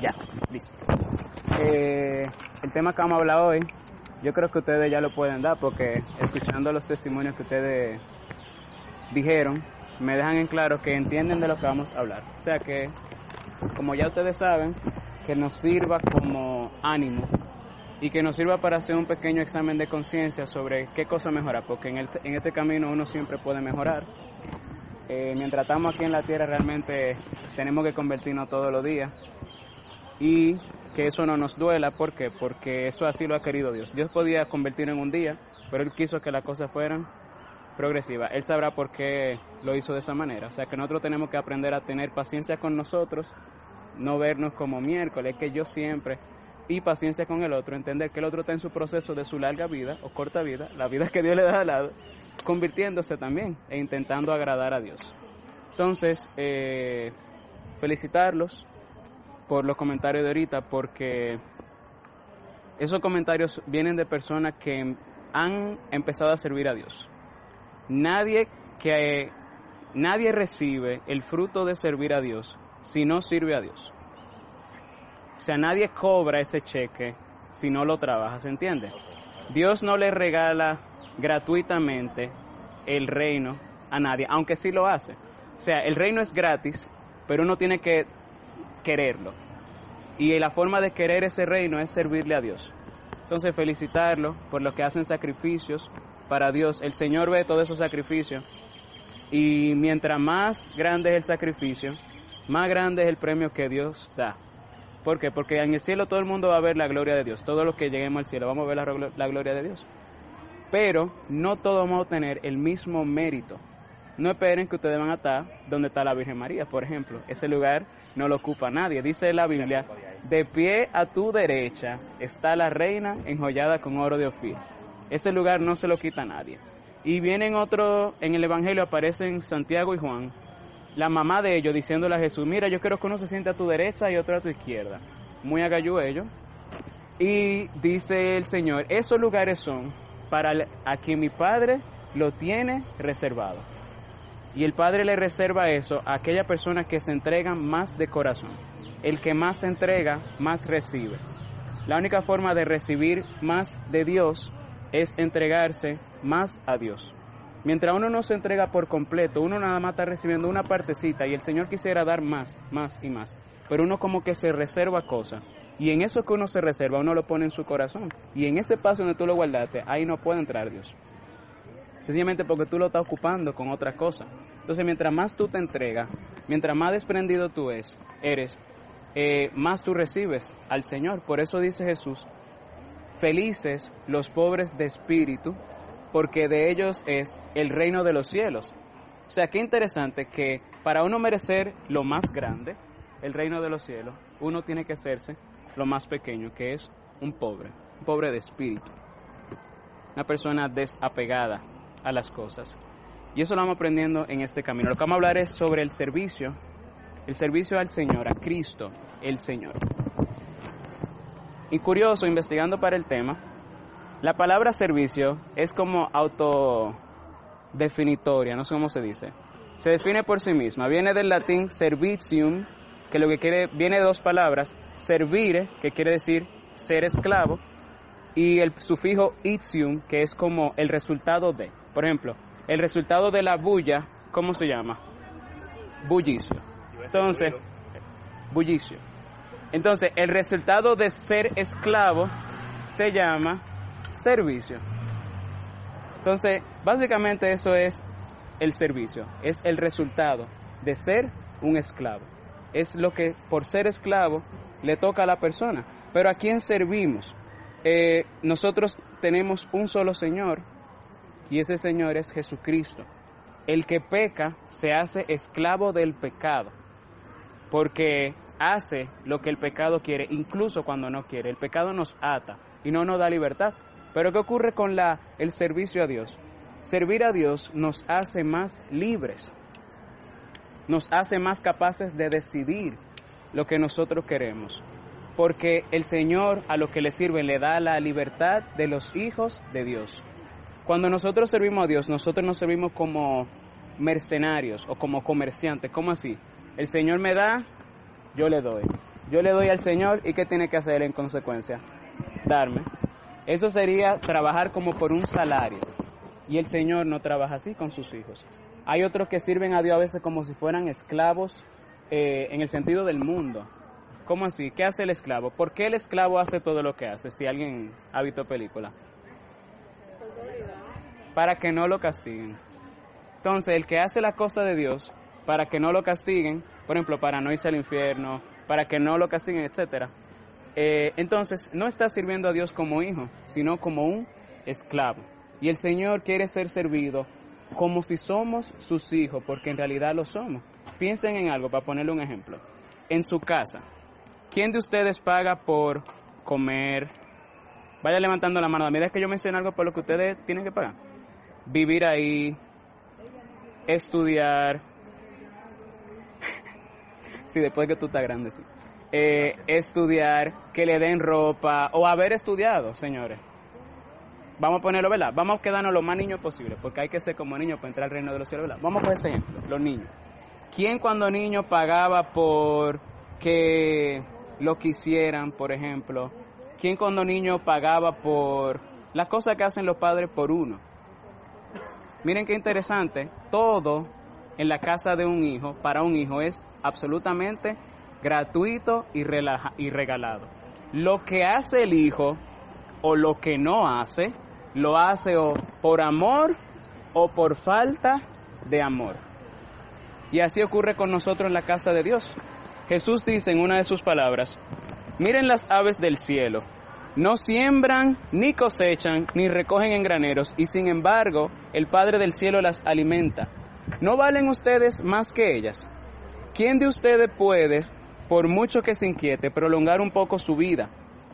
Ya, listo. Eh, el tema que vamos a hablar hoy, yo creo que ustedes ya lo pueden dar porque escuchando los testimonios que ustedes dijeron, me dejan en claro que entienden de lo que vamos a hablar. O sea que, como ya ustedes saben, que nos sirva como ánimo y que nos sirva para hacer un pequeño examen de conciencia sobre qué cosa mejorar, porque en, el, en este camino uno siempre puede mejorar. Eh, mientras estamos aquí en la tierra realmente tenemos que convertirnos todos los días y que eso no nos duela, ¿por qué? Porque eso así lo ha querido Dios. Dios podía convertirlo en un día, pero Él quiso que las cosas fueran progresivas. Él sabrá por qué lo hizo de esa manera. O sea que nosotros tenemos que aprender a tener paciencia con nosotros, no vernos como miércoles, que yo siempre, y paciencia con el otro, entender que el otro está en su proceso de su larga vida o corta vida, la vida que Dios le da al lado, convirtiéndose también e intentando agradar a Dios. Entonces, eh, felicitarlos por los comentarios de ahorita, porque esos comentarios vienen de personas que han empezado a servir a Dios. Nadie que nadie recibe el fruto de servir a Dios si no sirve a Dios. O sea, nadie cobra ese cheque si no lo trabaja, ¿se entiende? Dios no le regala gratuitamente el reino a nadie, aunque sí lo hace. O sea, el reino es gratis, pero uno tiene que quererlo. Y la forma de querer ese reino es servirle a Dios. Entonces, felicitarlo por lo que hacen sacrificios para Dios. El Señor ve todos esos sacrificios. Y mientras más grande es el sacrificio, más grande es el premio que Dios da. ¿Por qué? Porque en el cielo todo el mundo va a ver la gloria de Dios. Todos los que lleguemos al cielo vamos a ver la, la gloria de Dios. Pero no todos vamos a tener el mismo mérito. No esperen que ustedes van a estar donde está la Virgen María, por ejemplo. Ese lugar no lo ocupa nadie. Dice la Biblia, de pie a tu derecha está la reina enjollada con oro de Ofir. Ese lugar no se lo quita nadie. Y vienen otro, en el Evangelio aparecen Santiago y Juan, la mamá de ellos diciéndole a Jesús, mira, yo quiero que uno se siente a tu derecha y otro a tu izquierda. Muy agallú ellos. Y dice el Señor, esos lugares son para a quien mi Padre lo tiene reservado. Y el Padre le reserva eso a aquella persona que se entrega más de corazón. El que más se entrega, más recibe. La única forma de recibir más de Dios es entregarse más a Dios. Mientras uno no se entrega por completo, uno nada más está recibiendo una partecita y el Señor quisiera dar más, más y más. Pero uno como que se reserva cosas. Y en eso que uno se reserva, uno lo pone en su corazón. Y en ese paso donde tú lo guardaste, ahí no puede entrar Dios. Sencillamente porque tú lo estás ocupando con otra cosa. Entonces, mientras más tú te entregas, mientras más desprendido tú es, eres, eh, más tú recibes al Señor. Por eso dice Jesús, felices los pobres de espíritu, porque de ellos es el reino de los cielos. O sea, qué interesante que para uno merecer lo más grande, el reino de los cielos, uno tiene que hacerse lo más pequeño, que es un pobre, un pobre de espíritu, una persona desapegada a las cosas. Y eso lo vamos aprendiendo en este camino. Lo que vamos a hablar es sobre el servicio, el servicio al Señor, a Cristo, el Señor. Y curioso, investigando para el tema, la palabra servicio es como autodefinitoria, no sé cómo se dice. Se define por sí misma. Viene del latín servitium, que lo que quiere, viene de dos palabras, servire, que quiere decir ser esclavo, y el sufijo itium, que es como el resultado de. Por ejemplo, el resultado de la bulla, ¿cómo se llama? Bullicio. Entonces, bullicio. Entonces, el resultado de ser esclavo se llama servicio. Entonces, básicamente eso es el servicio, es el resultado de ser un esclavo. Es lo que por ser esclavo le toca a la persona. Pero ¿a quién servimos? Eh, nosotros tenemos un solo Señor y ese Señor es Jesucristo. El que peca se hace esclavo del pecado porque hace lo que el pecado quiere, incluso cuando no quiere. El pecado nos ata y no nos da libertad. Pero ¿qué ocurre con la, el servicio a Dios? Servir a Dios nos hace más libres, nos hace más capaces de decidir lo que nosotros queremos, porque el Señor a lo que le sirve le da la libertad de los hijos de Dios. Cuando nosotros servimos a Dios, nosotros nos servimos como mercenarios o como comerciantes, ¿cómo así? El Señor me da, yo le doy. yo le doy al Señor y ¿qué tiene que hacer en consecuencia? Darme. Eso sería trabajar como por un salario. Y el Señor no trabaja así con sus hijos. Hay otros que sirven a Dios a veces como si fueran esclavos eh, en el sentido del mundo. ¿Cómo así? ¿Qué hace el esclavo? ¿Por qué el esclavo hace todo lo que hace? Si alguien ha visto película. Para que no lo castiguen. Entonces, el que hace la cosa de Dios, para que no lo castiguen, por ejemplo, para no irse al infierno, para que no lo castiguen, etcétera. Eh, entonces, no está sirviendo a Dios como hijo, sino como un esclavo. Y el Señor quiere ser servido como si somos sus hijos, porque en realidad lo somos. Piensen en algo, para ponerle un ejemplo. En su casa, ¿quién de ustedes paga por comer? Vaya levantando la mano. A medida que yo menciono algo por lo que ustedes tienen que pagar. Vivir ahí, estudiar. sí, después que tú estás grande, sí. Eh, estudiar, que le den ropa o haber estudiado, señores. Vamos a ponerlo, ¿verdad? Vamos a quedarnos lo más niños posible, porque hay que ser como niños para entrar al reino de los cielos, ¿verdad? Vamos a poner ese ejemplo, los niños. ¿Quién cuando niño pagaba por que lo quisieran, por ejemplo? ¿Quién cuando niño pagaba por las cosas que hacen los padres por uno? Miren qué interesante, todo en la casa de un hijo, para un hijo, es absolutamente gratuito y, regalado. Lo que hace el hijo o lo que no hace, lo hace o por amor o por falta de amor. Y así ocurre con nosotros en la casa de Dios. Jesús dice en una de sus palabras, miren las aves del cielo, no siembran, ni cosechan, ni recogen en graneros, y sin embargo el Padre del cielo las alimenta. ¿No valen ustedes más que ellas? ¿Quién de ustedes puede, por mucho que se inquiete, prolongar un poco su vida?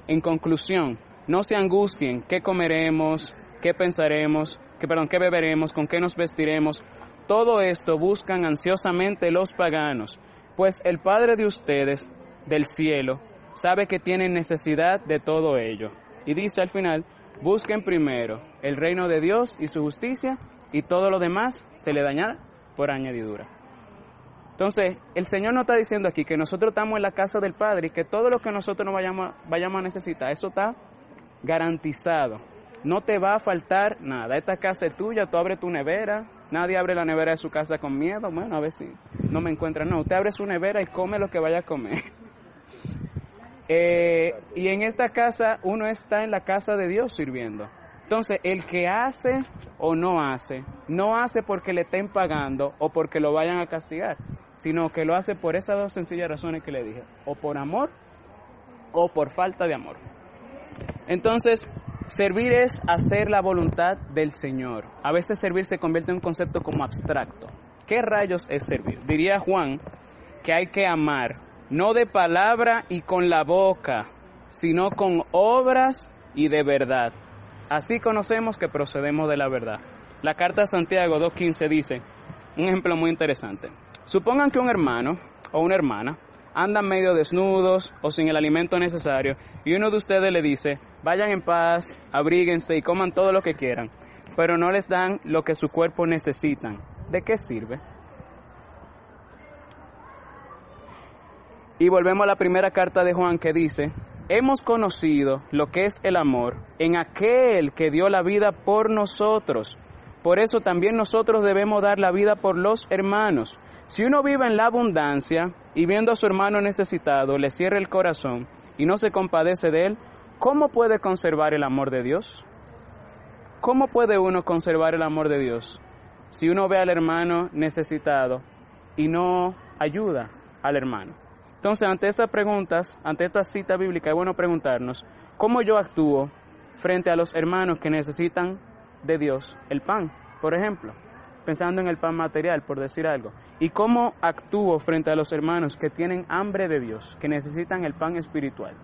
En conclusión, no se angustien, ¿qué comeremos? ¿Qué pensaremos? ¿Qué, perdón, qué beberemos? ¿Con qué nos vestiremos? Todo esto buscan ansiosamente los paganos, pues el Padre de ustedes, del cielo, sabe que tienen necesidad de todo ello. Y dice al final, busquen primero el reino de Dios y su justicia, y todo lo demás se le dañará por añadidura. Entonces, el Señor nos está diciendo aquí que nosotros estamos en la casa del Padre y que todo lo que nosotros nos vayamos, vayamos a necesitar, eso está garantizado. No te va a faltar nada. Esta casa es tuya, tú abres tu nevera. Nadie abre la nevera de su casa con miedo. Bueno, a ver si no me encuentra. No, usted abre su nevera y come lo que vaya a comer. Eh, y en esta casa uno está en la casa de Dios sirviendo. Entonces, el que hace o no hace, no hace porque le estén pagando o porque lo vayan a castigar, sino que lo hace por esas dos sencillas razones que le dije, o por amor o por falta de amor. Entonces, servir es hacer la voluntad del Señor. A veces servir se convierte en un concepto como abstracto. ¿Qué rayos es servir? Diría Juan que hay que amar, no de palabra y con la boca, sino con obras y de verdad. Así conocemos que procedemos de la verdad. La carta de Santiago 2.15 dice, un ejemplo muy interesante. Supongan que un hermano o una hermana andan medio desnudos o sin el alimento necesario y uno de ustedes le dice, vayan en paz, abríguense y coman todo lo que quieran, pero no les dan lo que su cuerpo necesitan. ¿De qué sirve? Y volvemos a la primera carta de Juan que dice, hemos conocido lo que es el amor en aquel que dio la vida por nosotros. Por eso también nosotros debemos dar la vida por los hermanos. Si uno vive en la abundancia y viendo a su hermano necesitado le cierra el corazón y no se compadece de él, ¿cómo puede conservar el amor de Dios? ¿Cómo puede uno conservar el amor de Dios si uno ve al hermano necesitado y no ayuda al hermano? Entonces, ante estas preguntas, ante esta cita bíblica, es bueno preguntarnos, ¿cómo yo actúo frente a los hermanos que necesitan de Dios el pan, por ejemplo? pensando en el pan material, por decir algo. ¿Y cómo actúo frente a los hermanos que tienen hambre de Dios, que necesitan el pan espiritual?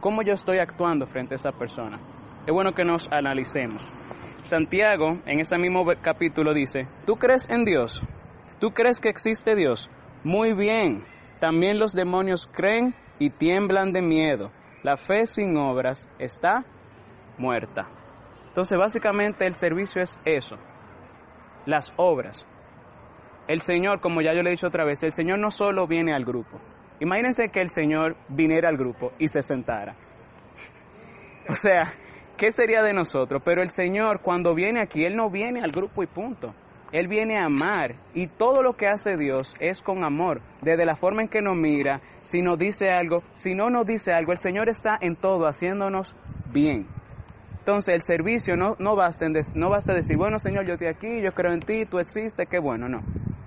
¿Cómo yo estoy actuando frente a esa persona? Es bueno que nos analicemos. Santiago, en ese mismo capítulo, dice, ¿tú crees en Dios? ¿Tú crees que existe Dios? Muy bien. También los demonios creen y tiemblan de miedo. La fe sin obras está muerta. Entonces, básicamente el servicio es eso, las obras. El Señor, como ya yo le he dicho otra vez, el Señor no solo viene al grupo, Imagínense que el Señor viniera al grupo y se sentara. O sea, ¿qué sería de nosotros? Pero el Señor cuando viene aquí, Él no viene al grupo y punto. Él viene a amar y todo lo que hace Dios es con amor, desde la forma en que nos mira, si nos dice algo, si no nos dice algo, el Señor está en todo haciéndonos bien. Entonces el servicio no, no, basta no basta decir, bueno Señor, yo estoy aquí, yo creo en ti, tú existes, qué bueno, no.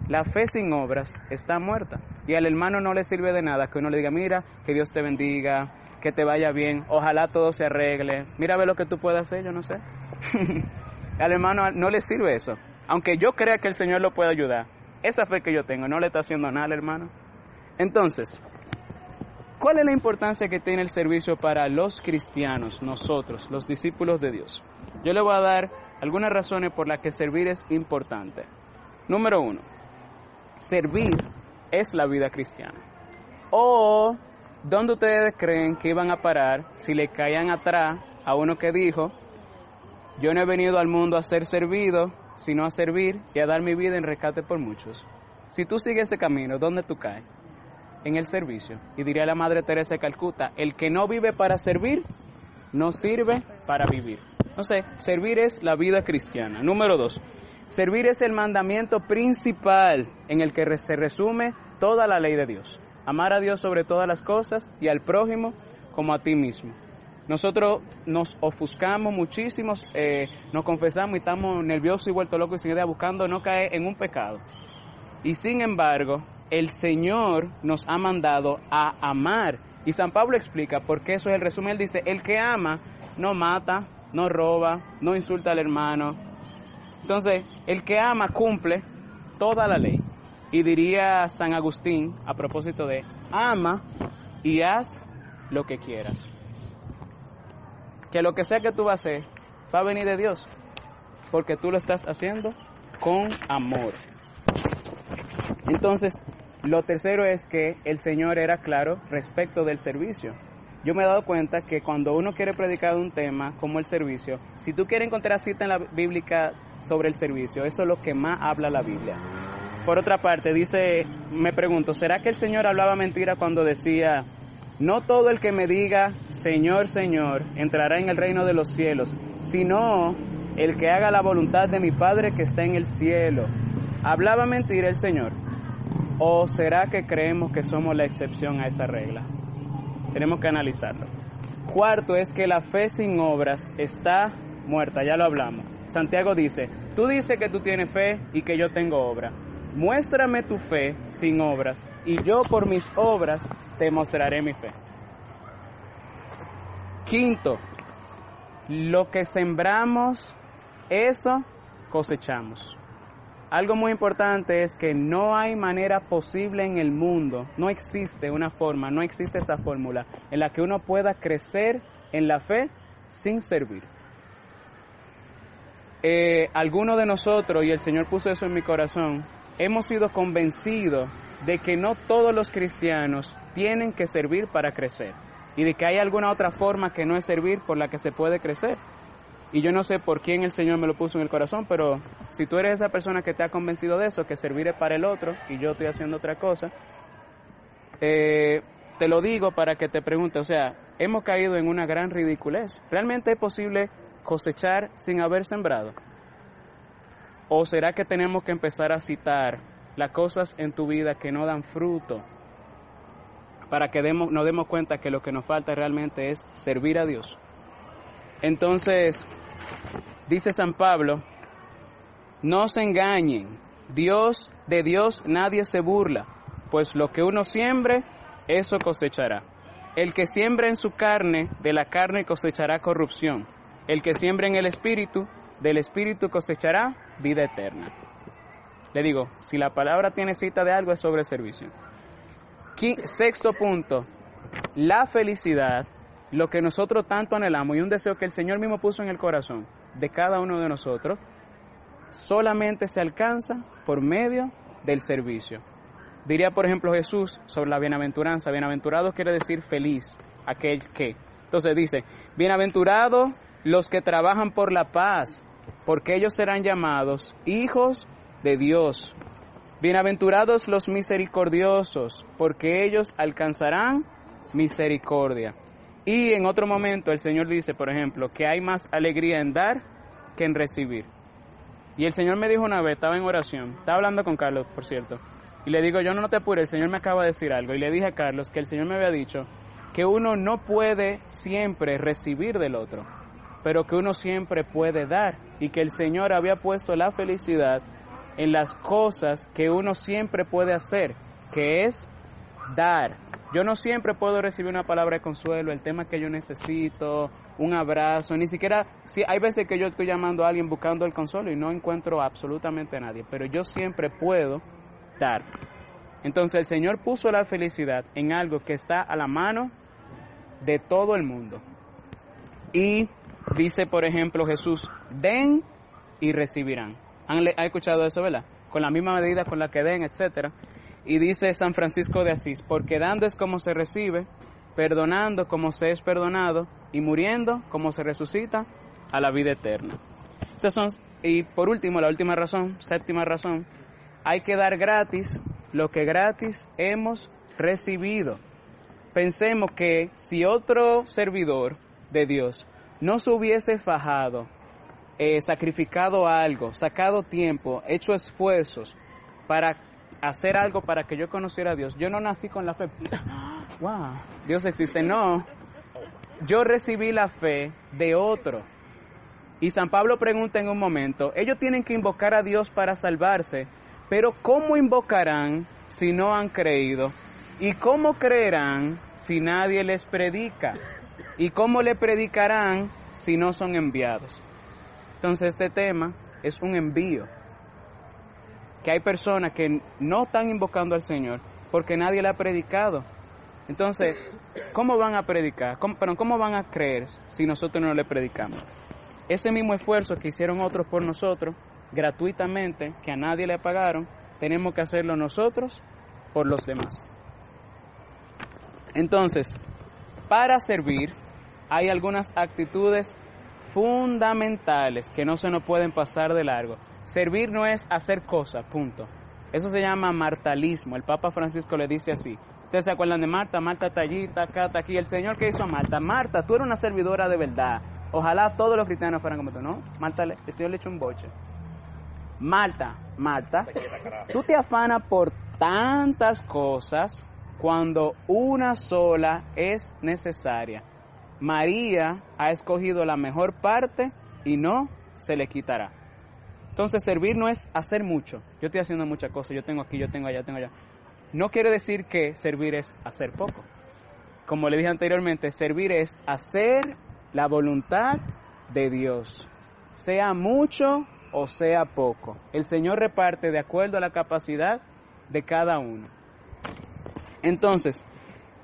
La fe sin obras está muerta. Y al hermano no le sirve de nada que uno le diga, mira, que Dios te bendiga, que te vaya bien, ojalá todo se arregle, mira a ver lo que tú puedes hacer, yo no sé. al hermano no le sirve eso. Aunque yo crea que el Señor lo puede ayudar, esa fe que yo tengo no le está haciendo nada al hermano. Entonces, ¿cuál es la importancia que tiene el servicio para los cristianos, nosotros, los discípulos de Dios? Yo le voy a dar algunas razones por las que servir es importante. Número uno, servir es la vida cristiana. O, ¿dónde ustedes creen que iban a parar si le caían atrás a uno que dijo, yo no he venido al mundo a ser servido, sino a servir y a dar mi vida en rescate por muchos? Si tú sigues ese camino, ¿dónde tú caes? En el servicio. Y diría la Madre Teresa de Calcuta, el que no vive para servir, no sirve para vivir. No sé, servir es la vida cristiana. Número dos, Servir es el mandamiento principal en el que se resume toda la ley de Dios. Amar a Dios sobre todas las cosas y al prójimo como a ti mismo. Nosotros nos ofuscamos muchísimo, eh, nos confesamos y estamos nerviosos y vueltos locos y sin idea buscando no caer en un pecado. Y sin embargo, el Señor nos ha mandado a amar. Y San Pablo explica por qué eso es el resumen. Él dice, el que ama no mata, no roba, no insulta al hermano, entonces, el que ama cumple toda la ley. Y diría San Agustín, a propósito de, ama y haz lo que quieras. Que lo que sea que tú vas a hacer, va a venir de Dios. Porque tú lo estás haciendo con amor. Entonces, lo tercero es que el Señor era claro respecto del servicio yo me he dado cuenta que cuando uno quiere predicar un tema como el servicio, si tú quieres encontrar cita en la bíblica sobre el servicio, eso es lo que más habla la Biblia. Por otra parte, dice, me pregunto, ¿será que el Señor hablaba mentira cuando decía, no todo el que me diga, Señor, Señor, entrará en el reino de los cielos, sino el que haga la voluntad de mi Padre que está en el cielo? ¿Hablaba mentira el Señor? ¿O será que creemos que somos la excepción a esa regla? Tenemos que analizarlo. Cuarto es que la fe sin obras está muerta, ya lo hablamos. Santiago dice, tú dices que tú tienes fe y que yo tengo obra. Muéstrame tu fe sin obras y yo por mis obras te mostraré mi fe. Quinto, lo que sembramos, eso cosechamos. Algo muy importante es que no hay manera posible en el mundo, no existe una forma, no existe esa fórmula en la que uno pueda crecer en la fe sin servir. Eh, algunos de nosotros, y el Señor puso eso en mi corazón, hemos sido convencidos de que no todos los cristianos tienen que servir para crecer y de que hay alguna otra forma que no es servir por la que se puede crecer. Y yo no sé por quién el Señor me lo puso en el corazón, pero si tú eres esa persona que te ha convencido de eso, que serviré para el otro y yo estoy haciendo otra cosa, eh, te lo digo para que te pregunte, o sea, hemos caído en una gran ridiculez. ¿Realmente es posible cosechar sin haber sembrado? ¿O será que tenemos que empezar a citar las cosas en tu vida que no dan fruto para que demos, nos demos cuenta que lo que nos falta realmente es servir a Dios? Entonces, dice San Pablo, no se engañen, Dios, de Dios nadie se burla, pues lo que uno siembre, eso cosechará. El que siembra en su carne, de la carne cosechará corrupción. El que siembra en el espíritu, del espíritu cosechará vida eterna. Le digo, si la palabra tiene cita de algo es sobre servicio. Sexto punto, la felicidad lo que nosotros tanto anhelamos y un deseo que el Señor mismo puso en el corazón de cada uno de nosotros, solamente se alcanza por medio del servicio. Diría, por ejemplo, Jesús sobre la bienaventuranza. Bienaventurado quiere decir feliz, aquel que. Entonces dice, bienaventurados los que trabajan por la paz, porque ellos serán llamados hijos de Dios. Bienaventurados los misericordiosos, porque ellos alcanzarán misericordia. Y en otro momento el Señor dice, por ejemplo, que hay más alegría en dar que en recibir. Y el Señor me dijo una vez, estaba en oración, estaba hablando con Carlos, por cierto, y le digo, yo no, te apures, el Señor me acaba de decir algo. Y le dije a Carlos que el Señor me había dicho que uno no puede siempre recibir del otro, pero que uno siempre puede dar. Y que el Señor había puesto la felicidad en las cosas que uno siempre puede hacer, que es dar. Yo no siempre puedo recibir una palabra de consuelo, el tema que yo necesito, un abrazo, ni siquiera, si hay veces que yo estoy llamando a alguien buscando el consuelo y no encuentro absolutamente a nadie, pero yo siempre puedo dar. Entonces el Señor puso la felicidad en algo que está a la mano de todo el mundo. Y dice, por ejemplo, Jesús, den y recibirán. ¿Han, escuchado eso, verdad? Con la misma medida con la que den, etcétera. Y dice San Francisco de Asís, porque dando es como se recibe, perdonando como se es perdonado, y muriendo como se resucita a la vida eterna. son, y por último, la última razón, séptima razón, hay que dar gratis lo que gratis hemos recibido. Pensemos que si otro servidor de Dios no se hubiese fajado eh, sacrificado algo, sacado tiempo, hecho esfuerzos para hacer algo para que yo conociera a Dios. Yo no nací con la fe. Wow, Dios existe. No, yo recibí la fe de otro. Y San Pablo pregunta en un momento, ellos tienen que invocar a Dios para salvarse, pero ¿cómo invocarán si no han creído? ¿Y cómo creerán si nadie les predica? ¿Y cómo le predicarán si no son enviados? Entonces este tema es un envío. Que hay personas que no están invocando al Señor porque nadie le ha predicado. Entonces, ¿cómo van a predicar? ¿Cómo, ¿cómo van a creer si nosotros no le predicamos? Ese mismo esfuerzo que hicieron otros por nosotros, gratuitamente, que a nadie le pagaron, tenemos que hacerlo nosotros por los demás. Entonces, para servir hay algunas actitudes fundamentales que no se nos pueden pasar de largo. Servir no es hacer cosas, punto. Eso se llama martalismo. El Papa Francisco le dice así. Ustedes se acuerdan de Marta, Marta está acá, está aquí. El Señor que hizo a Marta, Marta, tú eres una servidora de verdad. Ojalá todos los cristianos fueran como tú, ¿no? Marta, el Señor le echó un boche. Marta, Marta, tú te afanas por tantas cosas cuando una sola es necesaria. María ha escogido la mejor parte y no se le quitará. Entonces servir no es hacer mucho. Yo estoy haciendo muchas cosas, yo tengo aquí, yo tengo allá, tengo allá. No quiere decir que servir es hacer poco. Como le dije anteriormente, servir es hacer la voluntad de Dios, sea mucho o sea poco. El Señor reparte de acuerdo a la capacidad de cada uno. Entonces,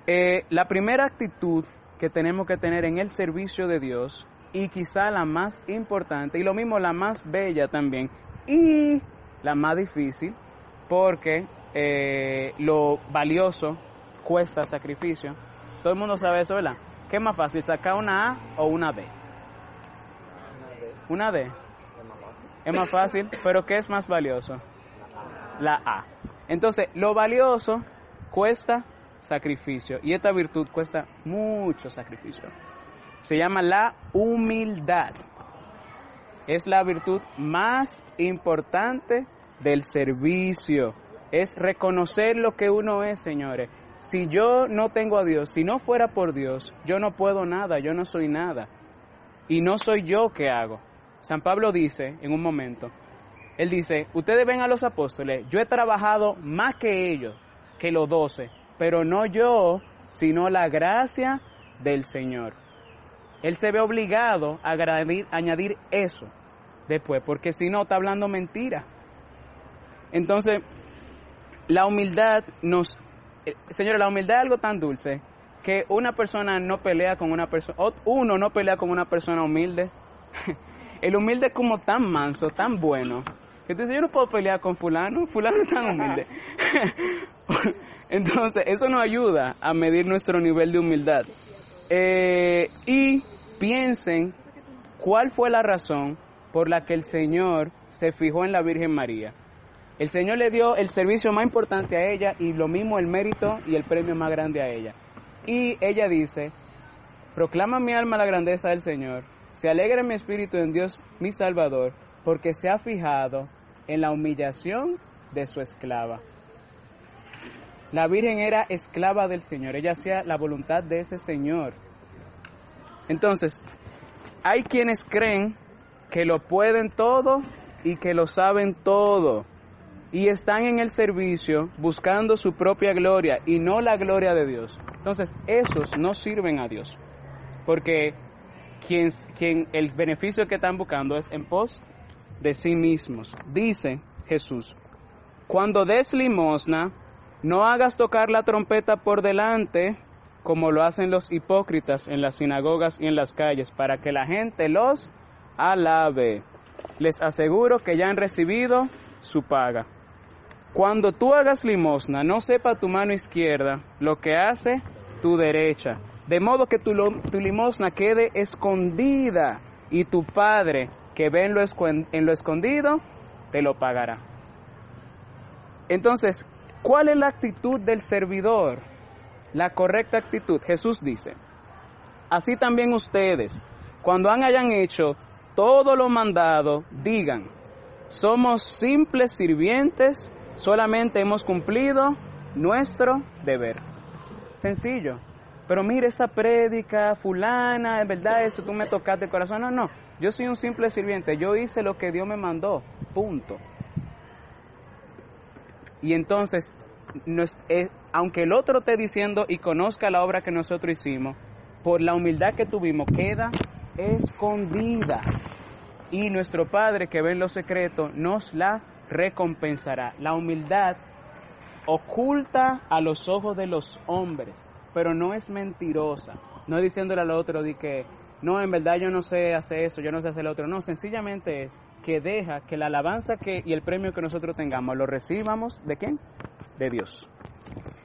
eh, la primera actitud que tenemos que tener en el servicio de Dios y quizá la más importante y lo mismo la más bella también y la más difícil porque eh, lo valioso cuesta sacrificio. Todo el mundo sabe eso, ¿verdad? ¿Qué es más fácil, sacar una A o una D? Una D. Es más fácil, pero ¿qué es más valioso? La A. Entonces, lo valioso cuesta sacrificio. Y esta virtud cuesta mucho sacrificio. Se llama la humildad. Es la virtud más importante del servicio. Es reconocer lo que uno es, señores. Si yo no tengo a Dios, si no fuera por Dios, yo no puedo nada, yo no soy nada. Y no soy yo que hago. San Pablo dice en un momento, él dice, ustedes ven a los apóstoles, yo he trabajado más que ellos, que los doce, pero no yo, sino la gracia del Señor. Él se ve obligado a añadir, eso después, porque si no está hablando mentira. Entonces, la humildad nos... Eh, señores, la humildad es algo tan dulce que una persona no pelea con una persona, uno no pelea con una persona humilde. El humilde es como tan manso, tan bueno, dices, yo no puedo pelear con fulano, fulano es tan humilde. Entonces, eso nos ayuda a medir nuestro nivel de humildad. Eh, y piensen cuál fue la razón por la que el Señor se fijó en la Virgen María. El Señor le dio el servicio más importante a ella y lo mismo el mérito y el premio más grande a ella. Y ella dice, proclama mi alma la grandeza del Señor, se alegra mi espíritu en Dios mi Salvador, porque se ha fijado en la humillación de su esclava. La Virgen era esclava del Señor, ella hacía la voluntad de ese Señor. Entonces, hay quienes creen que lo pueden todo y que lo saben todo y están en el servicio buscando su propia gloria y no la gloria de Dios. Entonces, esos no sirven a Dios, porque quien, quien el beneficio que están buscando es en pos de sí mismos. Dice Jesús, cuando des limosna, no hagas tocar la trompeta por delante, como lo hacen los hipócritas en las sinagogas y en las calles, para que la gente los alabe. Les aseguro que ya han recibido su paga. Cuando tú hagas limosna, no sepa tu mano izquierda lo que hace tu derecha, de modo que tu, limosna quede escondida y tu Padre que ve en lo, en lo escondido, te lo pagará. Entonces, ¿cuál es la actitud del servidor? La correcta actitud. Jesús dice, así también ustedes, cuando hayan hecho todo lo mandado, digan, somos simples sirvientes, solamente hemos cumplido nuestro deber. Sencillo. Pero mire esa prédica fulana, es verdad, eso tú me tocaste el corazón. No, no. Yo soy un simple sirviente. Yo hice lo que Dios me mandó. Punto. Y entonces, aunque el otro esté diciendo y conozca la obra que nosotros hicimos, por la humildad que tuvimos, queda escondida. Y nuestro Padre que ve en lo secreto nos la recompensará. La humildad oculta a los ojos de los hombres, pero no es mentirosa. No diciéndole al otro de que, no, en verdad yo no sé hacer eso, yo no sé hacer lo otro. No, sencillamente es que deja que la alabanza que, y el premio que nosotros tengamos lo recibamos de quién? De Dios.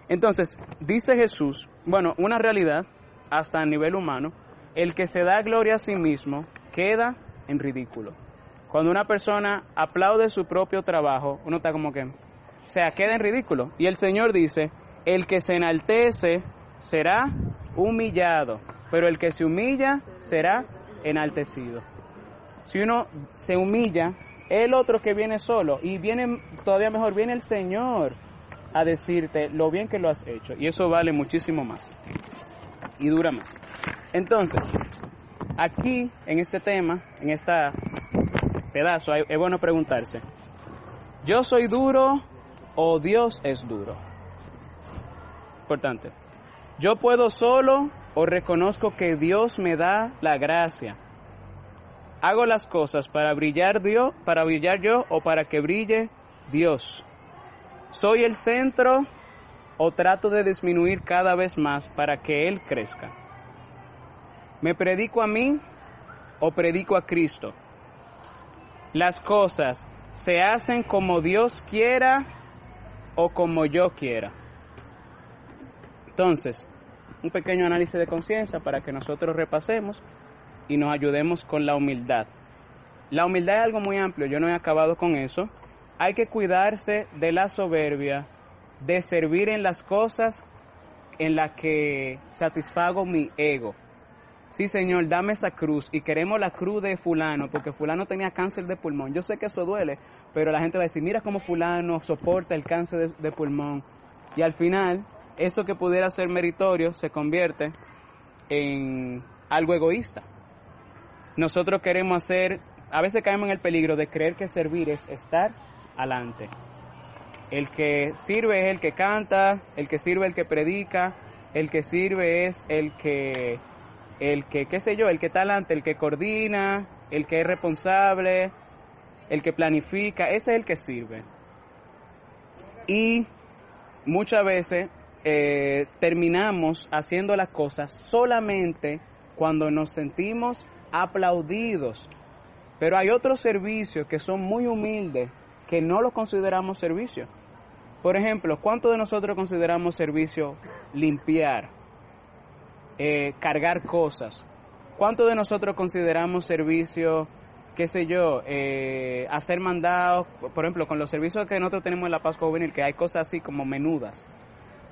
Entonces, dice Jesús, bueno, una realidad hasta a nivel humano, el que se da gloria a sí mismo queda en ridículo. Cuando una persona aplaude su propio trabajo, uno está como que, o sea, queda en ridículo. Y el Señor dice, el que se enaltece será humillado, pero el que se humilla será enaltecido. Si uno se humilla, el otro que viene solo, y viene todavía mejor, viene el Señor a decirte lo bien que lo has hecho. Y eso vale muchísimo más. Y dura más. Entonces, aquí, en este tema, en este pedazo, es bueno preguntarse, ¿yo soy duro o Dios es duro? Importante. ¿Yo puedo solo o reconozco que Dios me da la gracia? ¿Hago las cosas para brillar Dios, para brillar yo o para que brille Dios? ¿Soy el centro o trato de disminuir cada vez más para que Él crezca? ¿Me predico a mí o predico a Cristo? Las cosas se hacen como Dios quiera o como yo quiera. Entonces, un pequeño análisis de conciencia para que nosotros repasemos y nos ayudemos con la humildad. La humildad es algo muy amplio, yo no he acabado con eso. Hay que cuidarse de la soberbia, de servir en las cosas en las que satisfago mi ego. Sí, Señor, dame esa cruz y queremos la cruz de fulano, porque fulano tenía cáncer de pulmón. Yo sé que eso duele, pero la gente va a decir, mira cómo fulano soporta el cáncer de, de pulmón. Y al final eso que pudiera ser meritorio se convierte en algo egoísta. Nosotros queremos hacer, a veces caemos en el peligro de creer que servir es estar adelante. El que sirve es el que canta, el que sirve es el que predica, el que sirve es el que, el que, qué sé yo, el que está adelante, el que coordina, el que es responsable, el que planifica, ese es el que sirve. Y muchas veces eh, terminamos haciendo las cosas solamente cuando nos sentimos aplaudidos. Pero hay otros servicios que son muy humildes que no los consideramos servicios. Por ejemplo, ¿cuántos de nosotros consideramos servicio limpiar, eh, cargar cosas? ¿Cuántos de nosotros consideramos servicio qué sé yo, eh, hacer mandados, por ejemplo, con los servicios que nosotros tenemos en la Pascua Juvenil, que hay cosas así como menudas.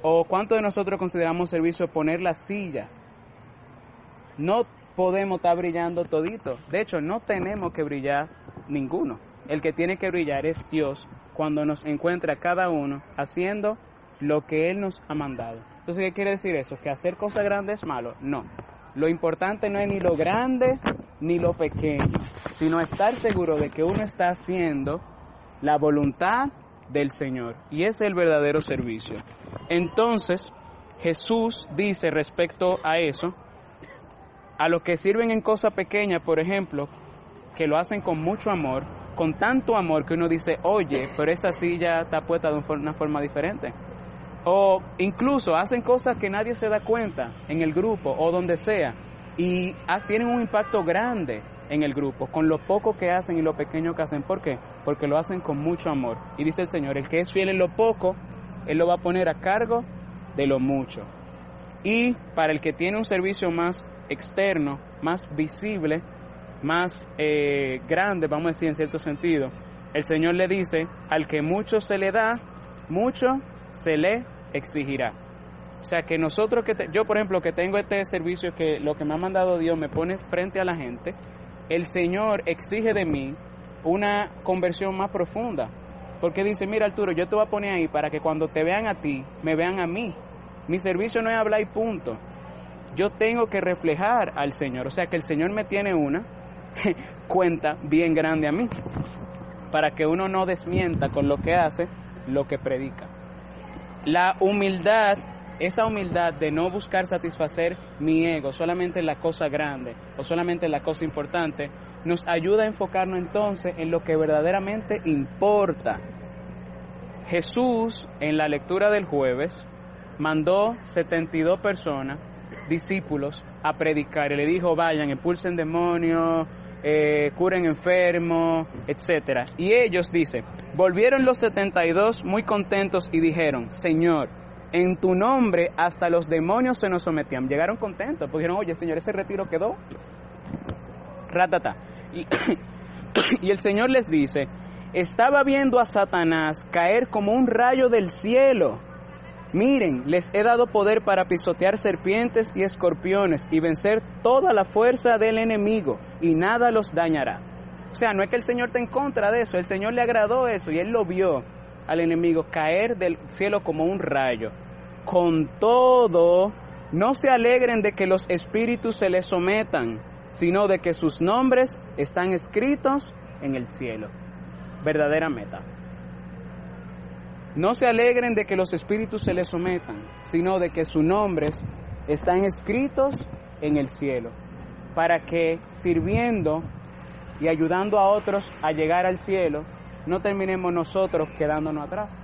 O cuánto de nosotros consideramos servicio poner la silla. No podemos estar brillando todito. De hecho, no tenemos que brillar ninguno. El que tiene que brillar es Dios cuando nos encuentra cada uno haciendo lo que Él nos ha mandado. Entonces, ¿qué quiere decir eso? ¿Que hacer cosas grandes es malo? No. Lo importante no es ni lo grande ni lo pequeño, sino estar seguro de que uno está haciendo la voluntad del Señor. Y es el verdadero servicio. Entonces, Jesús dice respecto a eso, a los que sirven en cosas pequeñas, por ejemplo, que lo hacen con mucho amor, con tanto amor que uno dice, oye, pero esa silla está puesta de una forma diferente. O incluso hacen cosas que nadie se da cuenta en el grupo o donde sea y tienen un impacto grande en el grupo, con lo poco que hacen y lo pequeño que hacen. ¿Por qué? Porque lo hacen con mucho amor. Y dice el Señor, el que es fiel en lo poco, Él lo va a poner a cargo de lo mucho. Y para el que tiene un servicio más externo, más visible, más eh, grande, vamos a decir en cierto sentido, el Señor le dice, al que mucho se le da, mucho se le exigirá. O sea que nosotros que yo por ejemplo que tengo este servicio que lo que me ha mandado Dios me pone frente a la gente, el Señor exige de mí una conversión más profunda. Porque dice, mira Arturo, yo te voy a poner ahí para que cuando te vean a ti, me vean a mí. Mi servicio no es hablar y punto. Yo tengo que reflejar al Señor. O sea que el Señor me tiene una cuenta bien grande a mí. Para que uno no desmienta con lo que hace lo que predica. La humildad, esa humildad de no buscar satisfacer mi ego solamente en la cosa grande o solamente en la cosa importante, nos ayuda a enfocarnos entonces en lo que verdaderamente importa. Jesús, en la lectura del jueves, mandó 72 personas, discípulos, a predicar y le dijo, vayan, expulsen demonios, eh, curen enfermos, etc. Y ellos, dice, volvieron los 72 muy contentos y dijeron, Señor, en tu nombre hasta los demonios se nos sometían. Llegaron contentos, porque dijeron, oye, Señor, ese retiro quedó. Ratata. Y, y el Señor les dice, estaba viendo a Satanás caer como un rayo del cielo. Miren, les he dado poder para pisotear serpientes y escorpiones y vencer toda la fuerza del enemigo y nada los dañará. O sea, no es que el Señor esté en contra de eso, el Señor le agradó eso y él lo vio al enemigo caer del cielo como un rayo. Con todo, no se alegren de que los espíritus se les sometan, sino de que sus nombres están escritos en el cielo. Verdadera meta. No se alegren de que los espíritus se les sometan, sino de que sus nombres están escritos en el cielo, para que sirviendo y ayudando a otros a llegar al cielo, no terminemos nosotros quedándonos atrás.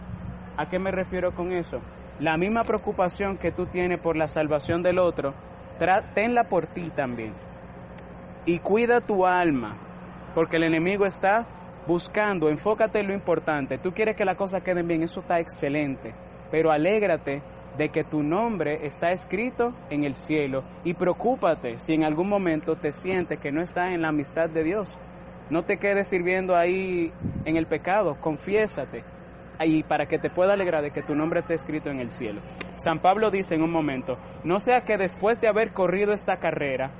¿A qué me refiero con eso? La misma preocupación que tú tienes por la salvación del otro, tenla por ti también. Y cuida tu alma, porque el enemigo está buscando, enfócate en lo importante. Tú quieres que las cosas queden bien, eso está excelente, pero alégrate de que tu nombre está escrito en el cielo y preocúpate si en algún momento te sientes que no estás en la amistad de Dios. No te quedes sirviendo ahí en el pecado, confiésate y para que te pueda alegrar de que tu nombre esté escrito en el cielo. San Pablo dice en un momento, no sea que después de haber corrido esta carrera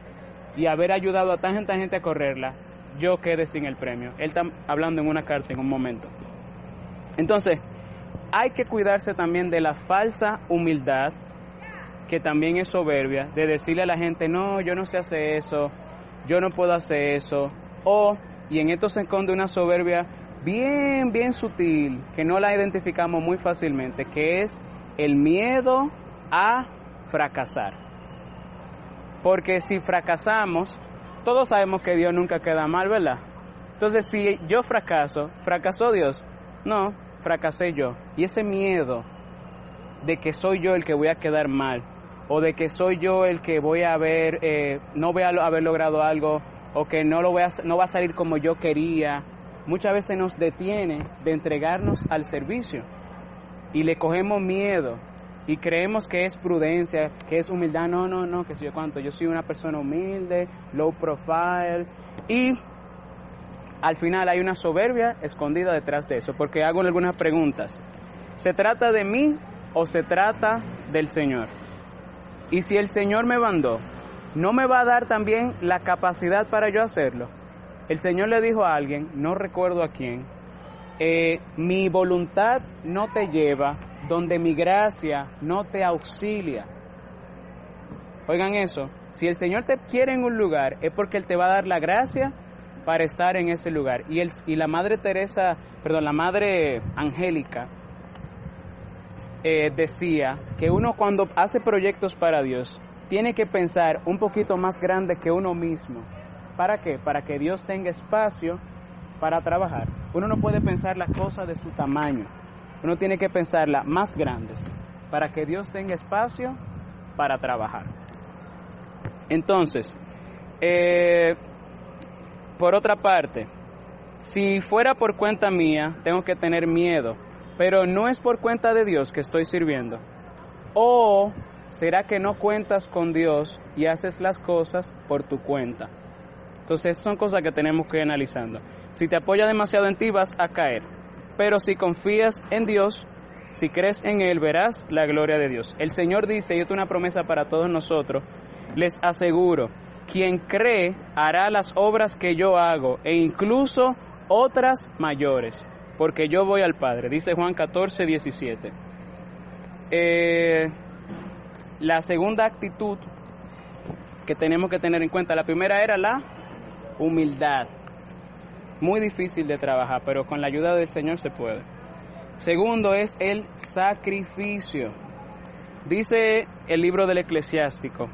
y haber ayudado a tanta gente a correrla, yo quede sin el premio. Él está hablando en una carta en un momento. Entonces, hay que cuidarse también de la falsa humildad, que también es soberbia, de decirle a la gente, no, yo no sé hacer eso, yo no puedo hacer eso, o, y en esto se esconde una soberbia bien, bien sutil, que no la identificamos muy fácilmente, que es el miedo a fracasar. Porque si fracasamos, todos sabemos que Dios nunca queda mal, ¿verdad? Entonces, si yo fracaso, ¿fracasó Dios? No, fracasé yo. Y ese miedo de que soy yo el que voy a quedar mal, o de que soy yo el que voy a haber, eh, no voy a haber logrado algo, o que no, lo voy a, no va a salir como yo quería, muchas veces nos detiene de entregarnos al servicio. Y le cogemos miedo y creemos que es prudencia, que es humildad. No, no, no, que sé yo cuánto. Yo soy una persona humilde, low profile. Y al final hay una soberbia escondida detrás de eso, porque hago algunas preguntas. ¿Se trata de mí o se trata del Señor? Y si el Señor me mandó, ¿no me va a dar también la capacidad para yo hacerlo? El Señor le dijo a alguien, no recuerdo a quién, eh, mi voluntad no te lleva donde mi gracia no te auxilia. Oigan eso, si el Señor te quiere en un lugar es porque Él te va a dar la gracia para estar en ese lugar. Y, y la Madre Teresa, perdón, la Madre Angélica eh, decía que uno cuando hace proyectos para Dios tiene que pensar un poquito más grande que uno mismo. ¿Para qué? Para que Dios tenga espacio para trabajar. Uno no puede pensar las cosas de su tamaño. Uno tiene que pensarlas más grandes para que Dios tenga espacio para trabajar. Entonces, eh, por otra parte, si fuera por cuenta mía, tengo que tener miedo, pero no es por cuenta de Dios que estoy sirviendo. O será que no cuentas con Dios y haces las cosas por tu cuenta. Entonces, son cosas que tenemos que ir analizando. Si te apoya demasiado en ti, vas a caer. Pero si confías en Dios, si crees en Él, verás la gloria de Dios. El Señor dice, y esto es una promesa para todos nosotros, les aseguro, quien cree hará las obras que yo hago e incluso otras mayores, porque yo voy al Padre, dice Juan 14, 17. Eh, la segunda actitud que tenemos que tener en cuenta, la primera era la humildad. Muy difícil de trabajar, pero con la ayuda del Señor se puede. Segundo es el sacrificio. Dice el libro del eclesiástico,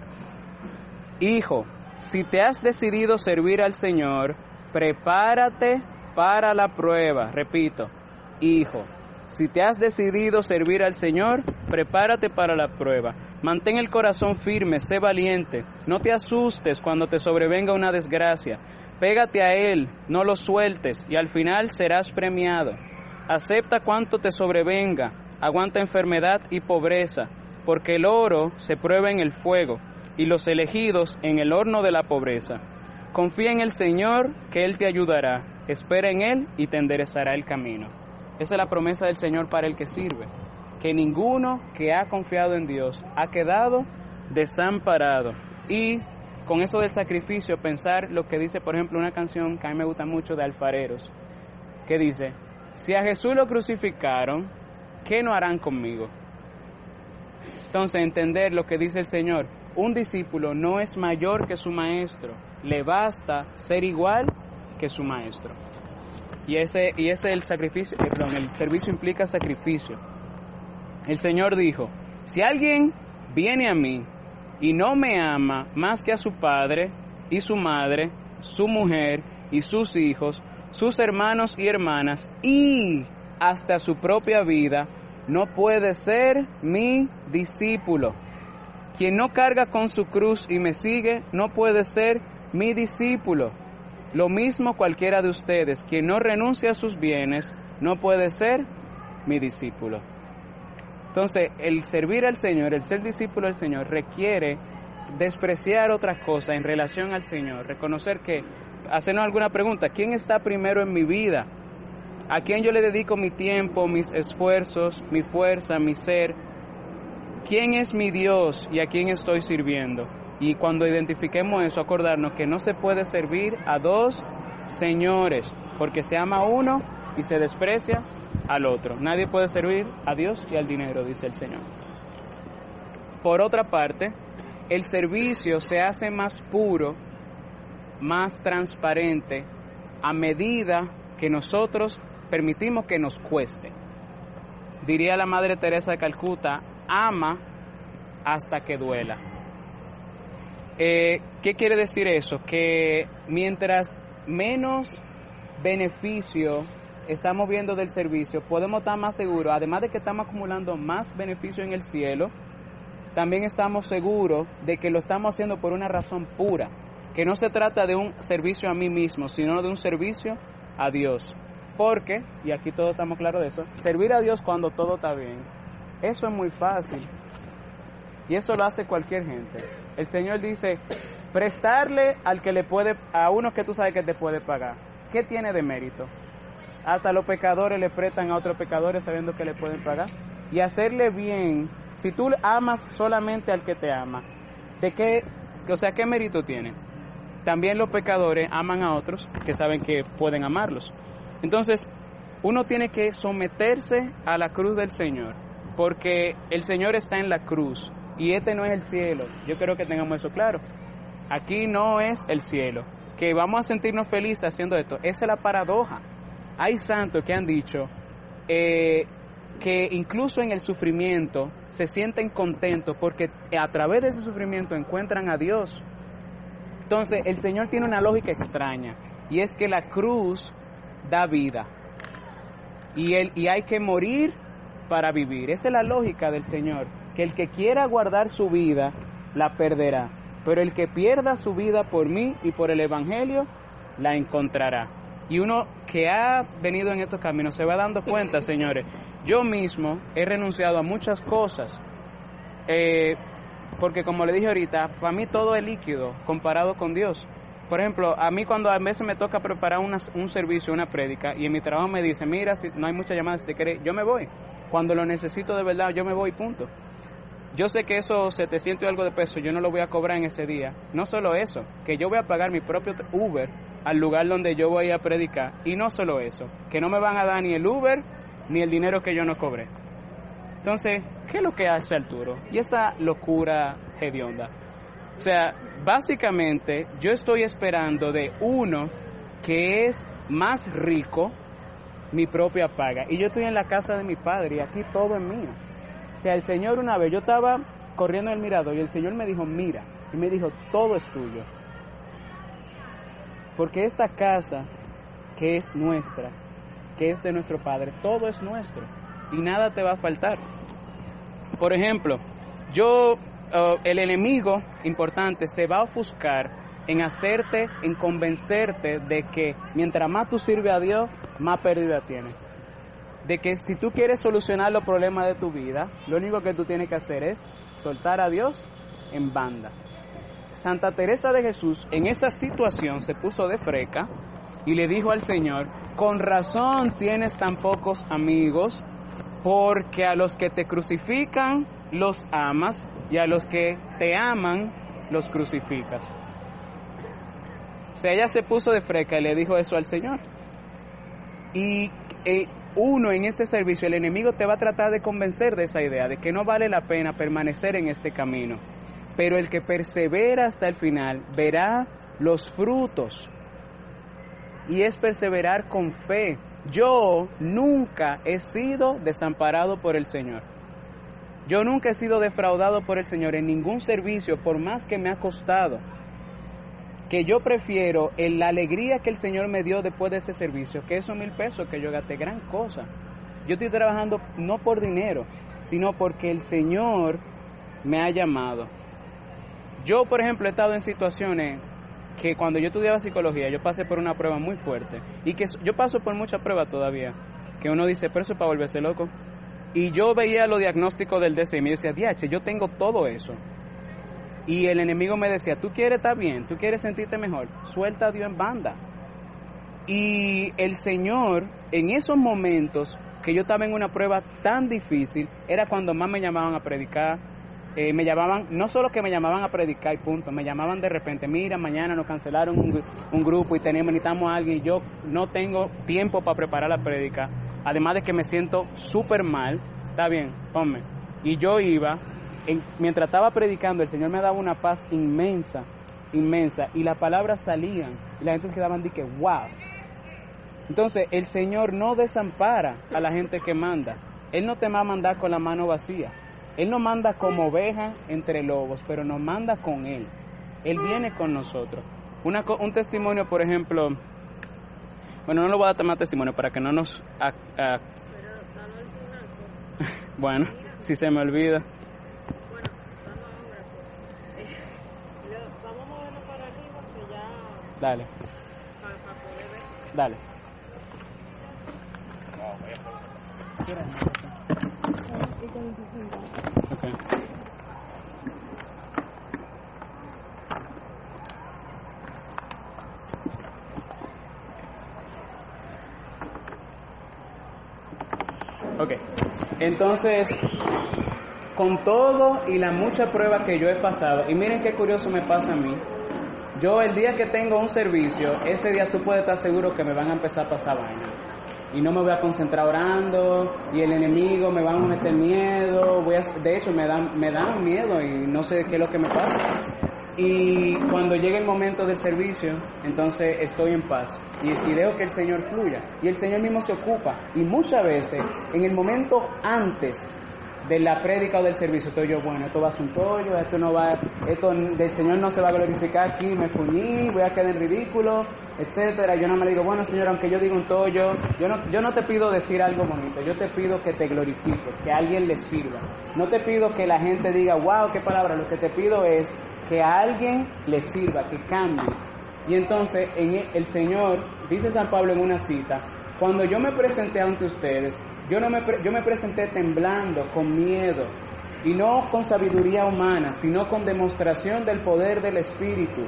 Hijo, si te has decidido servir al Señor, prepárate para la prueba. Repito, hijo, si te has decidido servir al Señor, prepárate para la prueba. Mantén el corazón firme, sé valiente. No te asustes cuando te sobrevenga una desgracia. Pégate a Él, no lo sueltes y al final serás premiado. Acepta cuanto te sobrevenga, aguanta enfermedad y pobreza, porque el oro se prueba en el fuego y los elegidos en el horno de la pobreza. Confía en el Señor, que Él te ayudará. Espera en Él y te enderezará el camino. Esa es la promesa del Señor para el que sirve. Que ninguno que ha confiado en Dios ha quedado desamparado. Y con eso del sacrificio, pensar lo que dice, por ejemplo, una canción que a mí me gusta mucho de Alfareros, que dice, si a Jesús lo crucificaron, ¿qué no harán conmigo? Entonces, entender lo que dice el Señor, un discípulo no es mayor que su maestro, le basta ser igual que su maestro. Y ese, y ese el sacrificio, eh, perdón, el servicio implica sacrificio. El Señor dijo, si alguien viene a mí y no me ama más que a su padre y su madre, su mujer y sus hijos, sus hermanos y hermanas y hasta su propia vida, no puede ser mi discípulo. Quien no carga con su cruz y me sigue no puede ser mi discípulo. Lo mismo cualquiera de ustedes, quien no renuncia a sus bienes no puede ser mi discípulo. Entonces, el servir al Señor, el ser discípulo del Señor, requiere despreciar otras cosas en relación al Señor, reconocer que, hacernos alguna pregunta, ¿quién está primero en mi vida? ¿A quién yo le dedico mi tiempo, mis esfuerzos, mi fuerza, mi ser? quién es mi Dios y a quién estoy sirviendo. Y cuando identifiquemos eso, acordarnos que no se puede servir a dos señores, porque se ama a uno y se desprecia al otro. Nadie puede servir a Dios y al dinero, dice el Señor. Por otra parte, el servicio se hace más puro, más transparente, a medida que nosotros permitimos que nos cueste. Diría la Madre Teresa de Calcuta, ama hasta que duela. Eh, ¿Qué quiere decir eso? Que mientras menos beneficio estamos viendo del servicio, podemos estar más seguros, además de que estamos acumulando más beneficio en el cielo, también estamos seguros de que lo estamos haciendo por una razón pura, que no se trata de un servicio a mí mismo, sino de un servicio a Dios. Porque, y aquí todos estamos claros de eso, servir a Dios cuando todo está bien eso es muy fácil. Y eso lo hace cualquier gente. El Señor dice, prestarle al que le puede, a uno que tú sabes que te puede pagar. ¿qué tiene de mérito? Hasta los pecadores le prestan a otros pecadores sabiendo que le pueden pagar. Y hacerle bien, si tú amas solamente al que te ama, ¿de qué, o sea, qué mérito tiene? También los pecadores aman a otros que saben que pueden amarlos. Entonces, uno tiene que someterse a la cruz del Señor, porque el Señor está en la cruz y este no es el cielo. Yo creo que tengamos eso claro. Aquí no es el cielo. Que vamos a sentirnos felices haciendo esto. Esa es la paradoja. Hay santos que han dicho eh, que incluso en el sufrimiento se sienten contentos porque a través de ese sufrimiento encuentran a Dios. Entonces el Señor tiene una lógica extraña y es que la cruz da vida y, el, y hay que morir para vivir. Esa es la lógica del Señor, que el que quiera guardar su vida la perderá, pero el que pierda su vida por mí y por el Evangelio la encontrará. Y uno que ha venido en estos caminos se va dando cuenta, señores, yo mismo he renunciado a muchas cosas, eh, porque como le dije ahorita, para mí todo es líquido comparado con Dios. Por ejemplo, a mí cuando a veces me toca preparar un servicio, una prédica, y en mi trabajo me dice, mira, si no hay muchas llamadas, si te querés, yo me voy. Cuando lo necesito de verdad, yo me voy, punto. Yo sé que esos 700 y algo de pesos yo no lo voy a cobrar en ese día. No solo eso, que yo voy a pagar mi propio Uber al lugar donde yo voy a predicar. Y no solo eso, que no me van a dar ni el Uber ni el dinero que yo no cobré. Entonces, ¿qué es lo que hace Arturo? Y esa locura hedionda. O sea, básicamente yo estoy esperando de uno que es más rico mi propia paga. Y yo estoy en la casa de mi padre y aquí todo es mío. O sea, el Señor una vez, yo estaba corriendo en el mirador y el Señor me dijo, mira, y me dijo, todo es tuyo. Porque esta casa que es nuestra, que es de nuestro Padre, todo es nuestro y nada te va a faltar. Por ejemplo, yo, uh, el enemigo importante se va a ofuscar en hacerte, en convencerte de que mientras más tú sirves a Dios, más pérdida tienes. De que si tú quieres solucionar los problemas de tu vida, lo único que tú tienes que hacer es soltar a Dios en banda. Santa Teresa de Jesús en esa situación se puso de freca y le dijo al Señor, con razón tienes tan pocos amigos, porque a los que te crucifican los amas y a los que te aman los crucificas. O sea, ella se puso de freca y le dijo eso al Señor. Y eh, uno en este servicio, el enemigo te va a tratar de convencer de esa idea, de que no vale la pena permanecer en este camino. Pero el que persevera hasta el final verá los frutos. Y es perseverar con fe. Yo nunca he sido desamparado por el Señor. Yo nunca he sido defraudado por el Señor en ningún servicio, por más que me ha costado que yo prefiero en la alegría que el Señor me dio después de ese servicio, que esos mil pesos que yo gasté, gran cosa. Yo estoy trabajando no por dinero, sino porque el Señor me ha llamado. Yo, por ejemplo, he estado en situaciones que cuando yo estudiaba psicología, yo pasé por una prueba muy fuerte y que yo paso por muchas pruebas todavía, que uno dice, pero eso es para volverse loco. Y yo veía los diagnósticos del DCM y yo decía, diache, yo tengo todo eso. Y el enemigo me decía, tú quieres estar bien, tú quieres sentirte mejor, suelta a Dios en banda. Y el Señor, en esos momentos que yo estaba en una prueba tan difícil, era cuando más me llamaban a predicar. Eh, me llamaban, no solo que me llamaban a predicar y punto, me llamaban de repente, mira, mañana nos cancelaron un, grupo y tenemos, necesitamos a alguien y yo no tengo tiempo para preparar la prédica. Además de que me siento súper mal, está bien, ponme. Y yo iba, mientras estaba predicando, el Señor me daba una paz inmensa, inmensa, y las palabras salían, y la gente se quedaban de que, wow. Entonces, el Señor no desampara a la gente que manda. Él no te va a mandar con la mano vacía. Él no manda como oveja entre lobos, pero nos manda con Él. Él viene con nosotros. Una, un testimonio, por ejemplo, bueno, no lo voy a dar más testimonio para que no nos... bueno, si se me olvida. Dale. Dale. Okay. ok, entonces con todo y la mucha prueba que yo he pasado, y miren qué curioso me pasa a mí, yo el día que tengo un servicio, ese día tú puedes estar seguro que me van a empezar a pasar vaina. Y no me voy a concentrar orando, y el enemigo me va a meter miedo, voy a, de hecho me dan, me dan miedo y no sé qué es lo que me pasa. Y cuando llega el momento del servicio, entonces estoy en paz y, y veo que el Señor fluya. Y el Señor mismo se ocupa. Y muchas veces, en el momento antes de la prédica o del servicio, estoy yo, bueno, esto va a ser un tollo, esto no va, esto del Señor no se va a glorificar aquí, me fuñí, voy a quedar en ridículo, etcétera. Yo no me digo, bueno Señor, aunque yo diga un tollo, yo no, yo no te pido decir algo bonito, yo te pido que te glorifiques, que alguien le sirva. No te pido que la gente diga, wow, qué palabra, lo que te pido es que a alguien le sirva, que cambie. Y entonces en el, el Señor, dice San Pablo en una cita, cuando yo me presenté ante ustedes, yo, no me, yo me presenté temblando, con miedo, y no con sabiduría humana, sino con demostración del poder del Espíritu,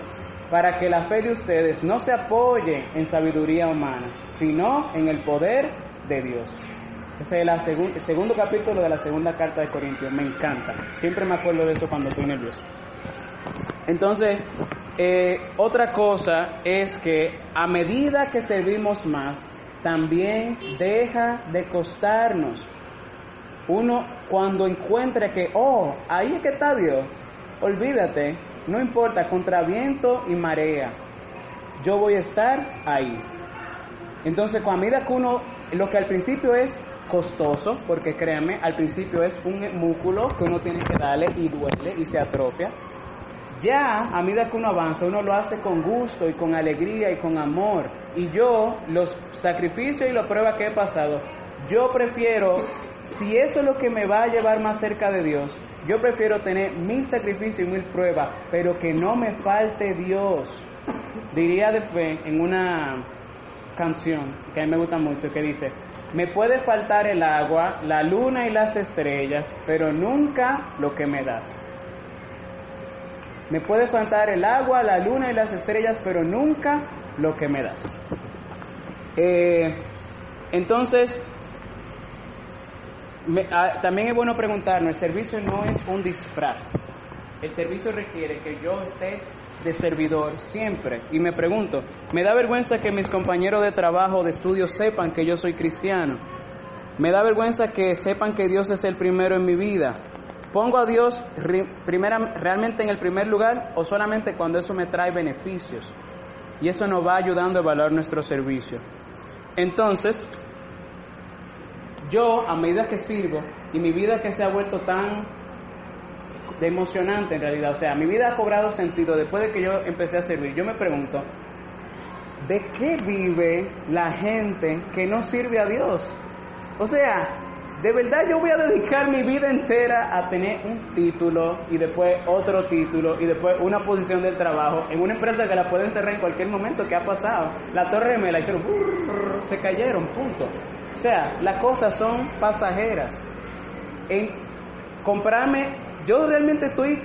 para que la fe de ustedes no se apoye en sabiduría humana, sino en el poder de Dios. Ese es el segundo capítulo de la segunda carta de Corintios. Me encanta. Siempre me acuerdo de eso cuando estoy nervioso. Entonces, eh, otra cosa es que a medida que servimos más, también deja de costarnos. Uno cuando encuentre que, oh, ahí es que está Dios, olvídate, no importa, contra viento y marea, yo voy a estar ahí. Entonces, con medida que uno, lo que al principio es costoso, porque créanme, al principio es un músculo que uno tiene que darle y duele y se atrofia. Ya a medida que uno avanza, uno lo hace con gusto y con alegría y con amor. Y yo, los sacrificios y las pruebas que he pasado, yo prefiero, si eso es lo que me va a llevar más cerca de Dios, yo prefiero tener mil sacrificios y mil pruebas, pero que no me falte Dios. Diría de fe en una canción que a mí me gusta mucho, que dice, me puede faltar el agua, la luna y las estrellas, pero nunca lo que me das. Me puede faltar el agua, la luna y las estrellas, pero nunca lo que me das. Eh, entonces, me, ah, también es bueno preguntarnos, el servicio no es un disfraz. El servicio requiere que yo esté de servidor siempre. Y me pregunto, me da vergüenza que mis compañeros de trabajo de estudio sepan que yo soy cristiano. Me da vergüenza que sepan que Dios es el primero en mi vida. ¿Pongo a Dios primera, realmente en el primer lugar o solamente cuando eso me trae beneficios? Y eso nos va ayudando a evaluar nuestro servicio. Entonces, yo a medida que sirvo y mi vida que se ha vuelto tan emocionante en realidad, o sea, mi vida ha cobrado sentido después de que yo empecé a servir, yo me pregunto, ¿de qué vive la gente que no sirve a Dios? O sea, de verdad yo voy a dedicar mi vida entera a tener un título y después otro título y después una posición de trabajo en una empresa que la pueden cerrar en cualquier momento. ¿Qué ha pasado? La torre me la hicieron, se cayeron, punto. O sea, las cosas son pasajeras. En comprarme, yo realmente estoy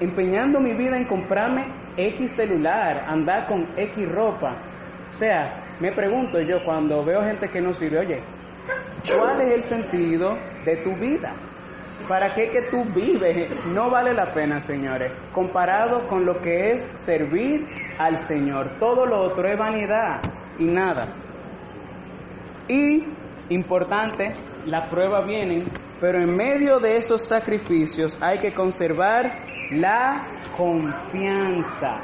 empeñando mi vida en comprarme X celular, andar con X ropa. O sea, me pregunto yo cuando veo gente que no sirve, oye, ¿Cuál es el sentido de tu vida? ¿Para qué que tú vives? No vale la pena, señores, comparado con lo que es servir al Señor. Todo lo otro es vanidad y nada. Y, importante, las pruebas vienen, pero en medio de esos sacrificios hay que conservar la confianza.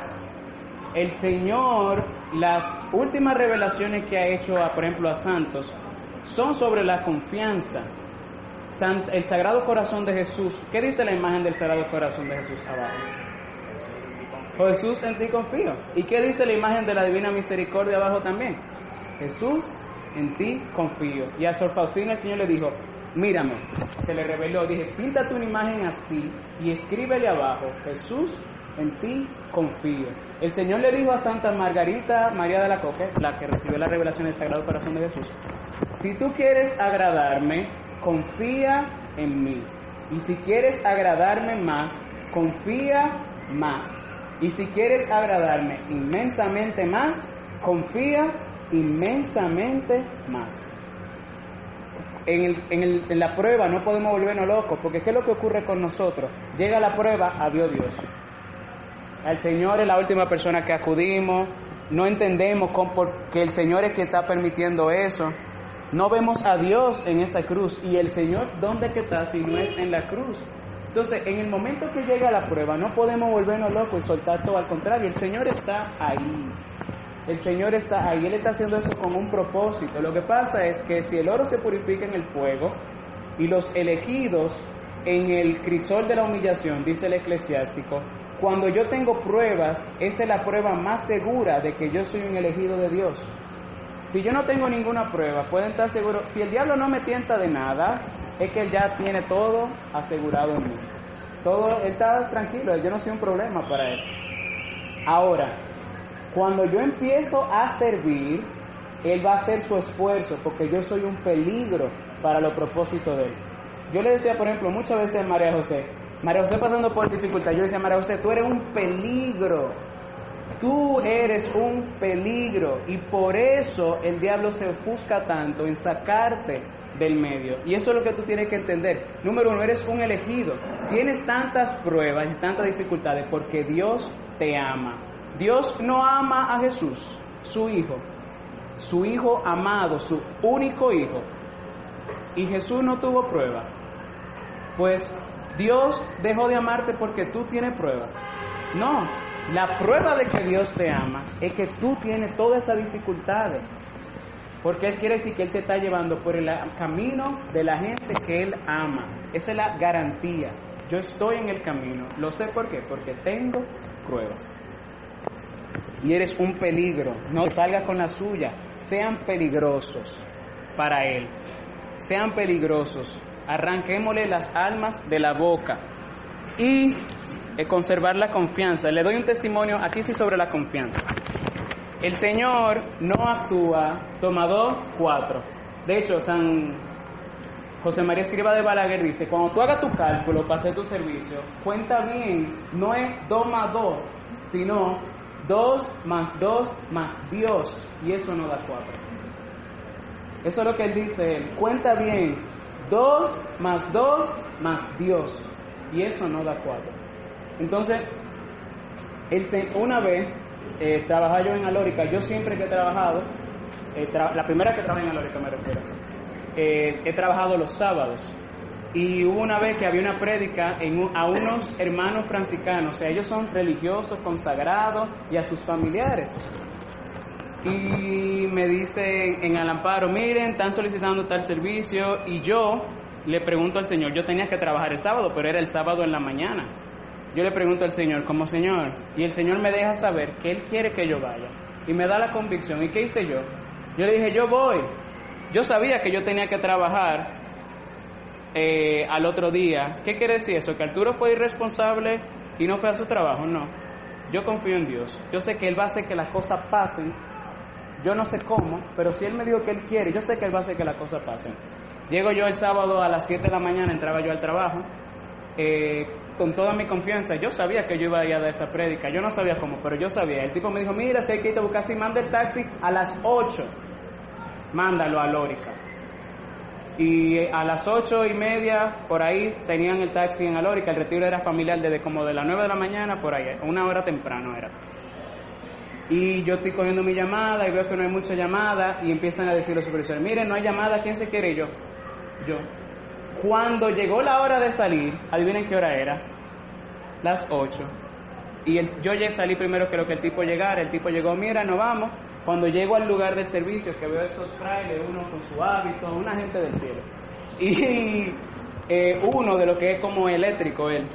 El Señor, las últimas revelaciones que ha hecho, por ejemplo, a santos, son sobre la confianza. el Sagrado Corazón de Jesús. ¿Qué dice la imagen del Sagrado Corazón de Jesús abajo? Jesús en ti confío. ¿Y qué dice la imagen de la Divina Misericordia abajo también? Jesús en ti confío. Y a Sor Faustina el Señor le dijo, mírame, se le reveló, dije, píntate una imagen así y escríbele abajo, Jesús en ti confío. El Señor le dijo a Santa Margarita María de la Coque, la que recibió la revelación del Sagrado Corazón de Jesús, si tú quieres agradarme, confía en mí. Y si quieres agradarme más, confía más. Y si quieres agradarme inmensamente más, confía inmensamente más. en, el, en, el, en, la prueba no podemos volvernos locos, porque ¿qué es lo que ocurre con nosotros? Llega la prueba, adiós Dios. Al Señor es la última persona que acudimos, no entendemos cómo, que el Señor es que está permitiendo eso. No vemos a Dios en esa cruz. ¿Y el Señor dónde que está si no es en la cruz? Entonces, en el momento que llega la prueba, no podemos volvernos locos y soltar todo. Al contrario, el Señor está ahí. El Señor está ahí. Él está haciendo eso con un propósito. Lo que pasa es que si el oro se purifica en el fuego y los elegidos en el crisol de la humillación, dice el eclesiástico, cuando yo tengo pruebas, esa es la prueba más segura de que yo soy un elegido de Dios. Si yo no tengo ninguna prueba, pueden estar seguros, si el diablo no me tienta de nada, es que él ya tiene todo asegurado en mí. Todo, él está tranquilo, yo no soy un problema para él. Ahora, cuando yo empiezo a servir, él va a hacer su esfuerzo, porque yo soy un peligro para los propósitos de él. Yo le decía, por ejemplo, muchas veces a María José, María José pasando por dificultad, yo decía, María José, tú eres un peligro. Tú eres un peligro y por eso el diablo se ofusca tanto en sacarte del medio. Y eso es lo que tú tienes que entender. Número uno, eres un elegido. Tienes tantas pruebas y tantas dificultades porque Dios te ama. Dios no ama a Jesús, su hijo, su hijo amado, su único hijo. Y Jesús no tuvo prueba. Pues Dios dejó de amarte porque tú tienes pruebas. No, la prueba de que Dios te ama es que tú tienes todas esas dificultades. Porque Él quiere decir que Él te está llevando por el camino de la gente que Él ama. Esa es la garantía. Yo estoy en el camino. Lo sé por qué. Porque tengo pruebas. Y eres un peligro. No salgas con la suya. Sean peligrosos para Él. Sean peligrosos arranquémosle las almas de la boca y eh, conservar la confianza. Le doy un testimonio aquí sí sobre la confianza. El Señor no actúa, toma dos, cuatro. De hecho, San José María Escriba de Balaguer dice, cuando tú hagas tu cálculo para hacer tu servicio, cuenta bien, no es dos más dos, sino dos más dos más Dios, y eso no da cuatro. Eso es lo que él dice, cuenta bien, Dos más dos más Dios. Y eso no da cuatro. Entonces, una vez eh, trabajaba yo en Alórica. Yo siempre que he trabajado, eh, la primera que trabajé en Alórica me refiero, eh, he trabajado los sábados. Y hubo una vez que había una prédica en, a unos hermanos franciscanos, o sea, ellos son religiosos, consagrados, y a sus familiares y me dicen en el amparo, miren, están solicitando tal servicio y yo le pregunto al Señor, yo tenía que trabajar el sábado, pero era el sábado en la mañana. Yo le pregunto al Señor, como Señor, y el Señor me deja saber que Él quiere que yo vaya y me da la convicción. ¿Y qué hice yo? Yo le dije, yo voy. Yo sabía que yo tenía que trabajar eh, al otro día. ¿Qué quiere decir eso? ¿Que Arturo fue irresponsable y no fue a su trabajo? No. Yo confío en Dios. Yo sé que Él va a hacer que las cosas pasen yo no sé cómo, pero si Él me dijo que Él quiere, yo sé que Él va a hacer que las cosas pasen. Llego yo el sábado a las 7 de la mañana, entraba yo al trabajo, eh, con toda mi confianza. Yo sabía que yo iba a ir a dar esa prédica, yo no sabía cómo, pero yo sabía. El tipo me dijo, mira, si hay que ir a buscar, si manda el taxi a las 8, mándalo a Lórica. Y a las ocho y media, por ahí, tenían el taxi en Alórica. El retiro era familiar desde como de las 9 de la mañana, por ahí, una hora temprano era. Y yo estoy cogiendo mi llamada y veo que no hay mucha llamada y empiezan a decir los supervisores, miren, no hay llamada, ¿quién se quiere? yo, yo. Cuando llegó la hora de salir, adivinen qué hora era, las 8. Y el, yo ya salí primero que lo que el tipo llegara, el tipo llegó, mira, no vamos. Cuando llego al lugar del servicio, que veo estos frailes, uno con su hábito, una gente del cielo. Y eh, uno de lo que es como eléctrico, él,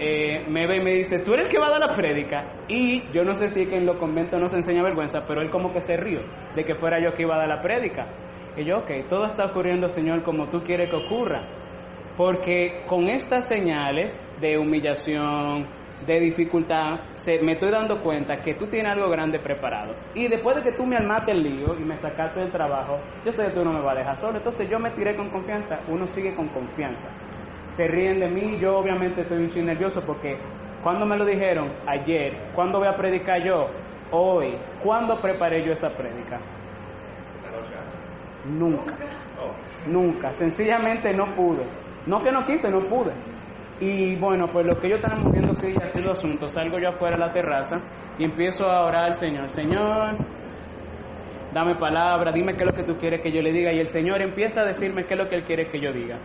eh, me ve y me dice, tú eres el que va a dar la prédica. Y yo no sé si en los conventos no se enseña vergüenza, pero él como que se rió de que fuera yo que iba a dar la prédica. Y yo, ok, todo está ocurriendo, Señor, como tú quieres que ocurra. Porque con estas señales de humillación, de dificultad, se, me estoy dando cuenta que tú tienes algo grande preparado. Y después de que tú me armaste el lío y me sacaste del trabajo, yo sé que tú no me vas a dejar solo. Entonces yo me tiré con confianza, uno sigue con confianza se ríen de mí, yo obviamente estoy un nervioso porque cuando me lo dijeron ayer, ¿cuándo voy a predicar yo? Hoy, ¿cuándo preparé yo esa prédica? Nunca. Nunca. Sencillamente no pude. No que no quise, no pude. Y bueno, pues lo que yo estaba moviendo sí, así los asuntos. Salgo yo afuera a la terraza y empiezo a orar al Señor. Señor, dame palabra, dime qué es lo que tú quieres que yo le diga. Y el Señor empieza a decirme qué es lo que Él quiere que yo diga.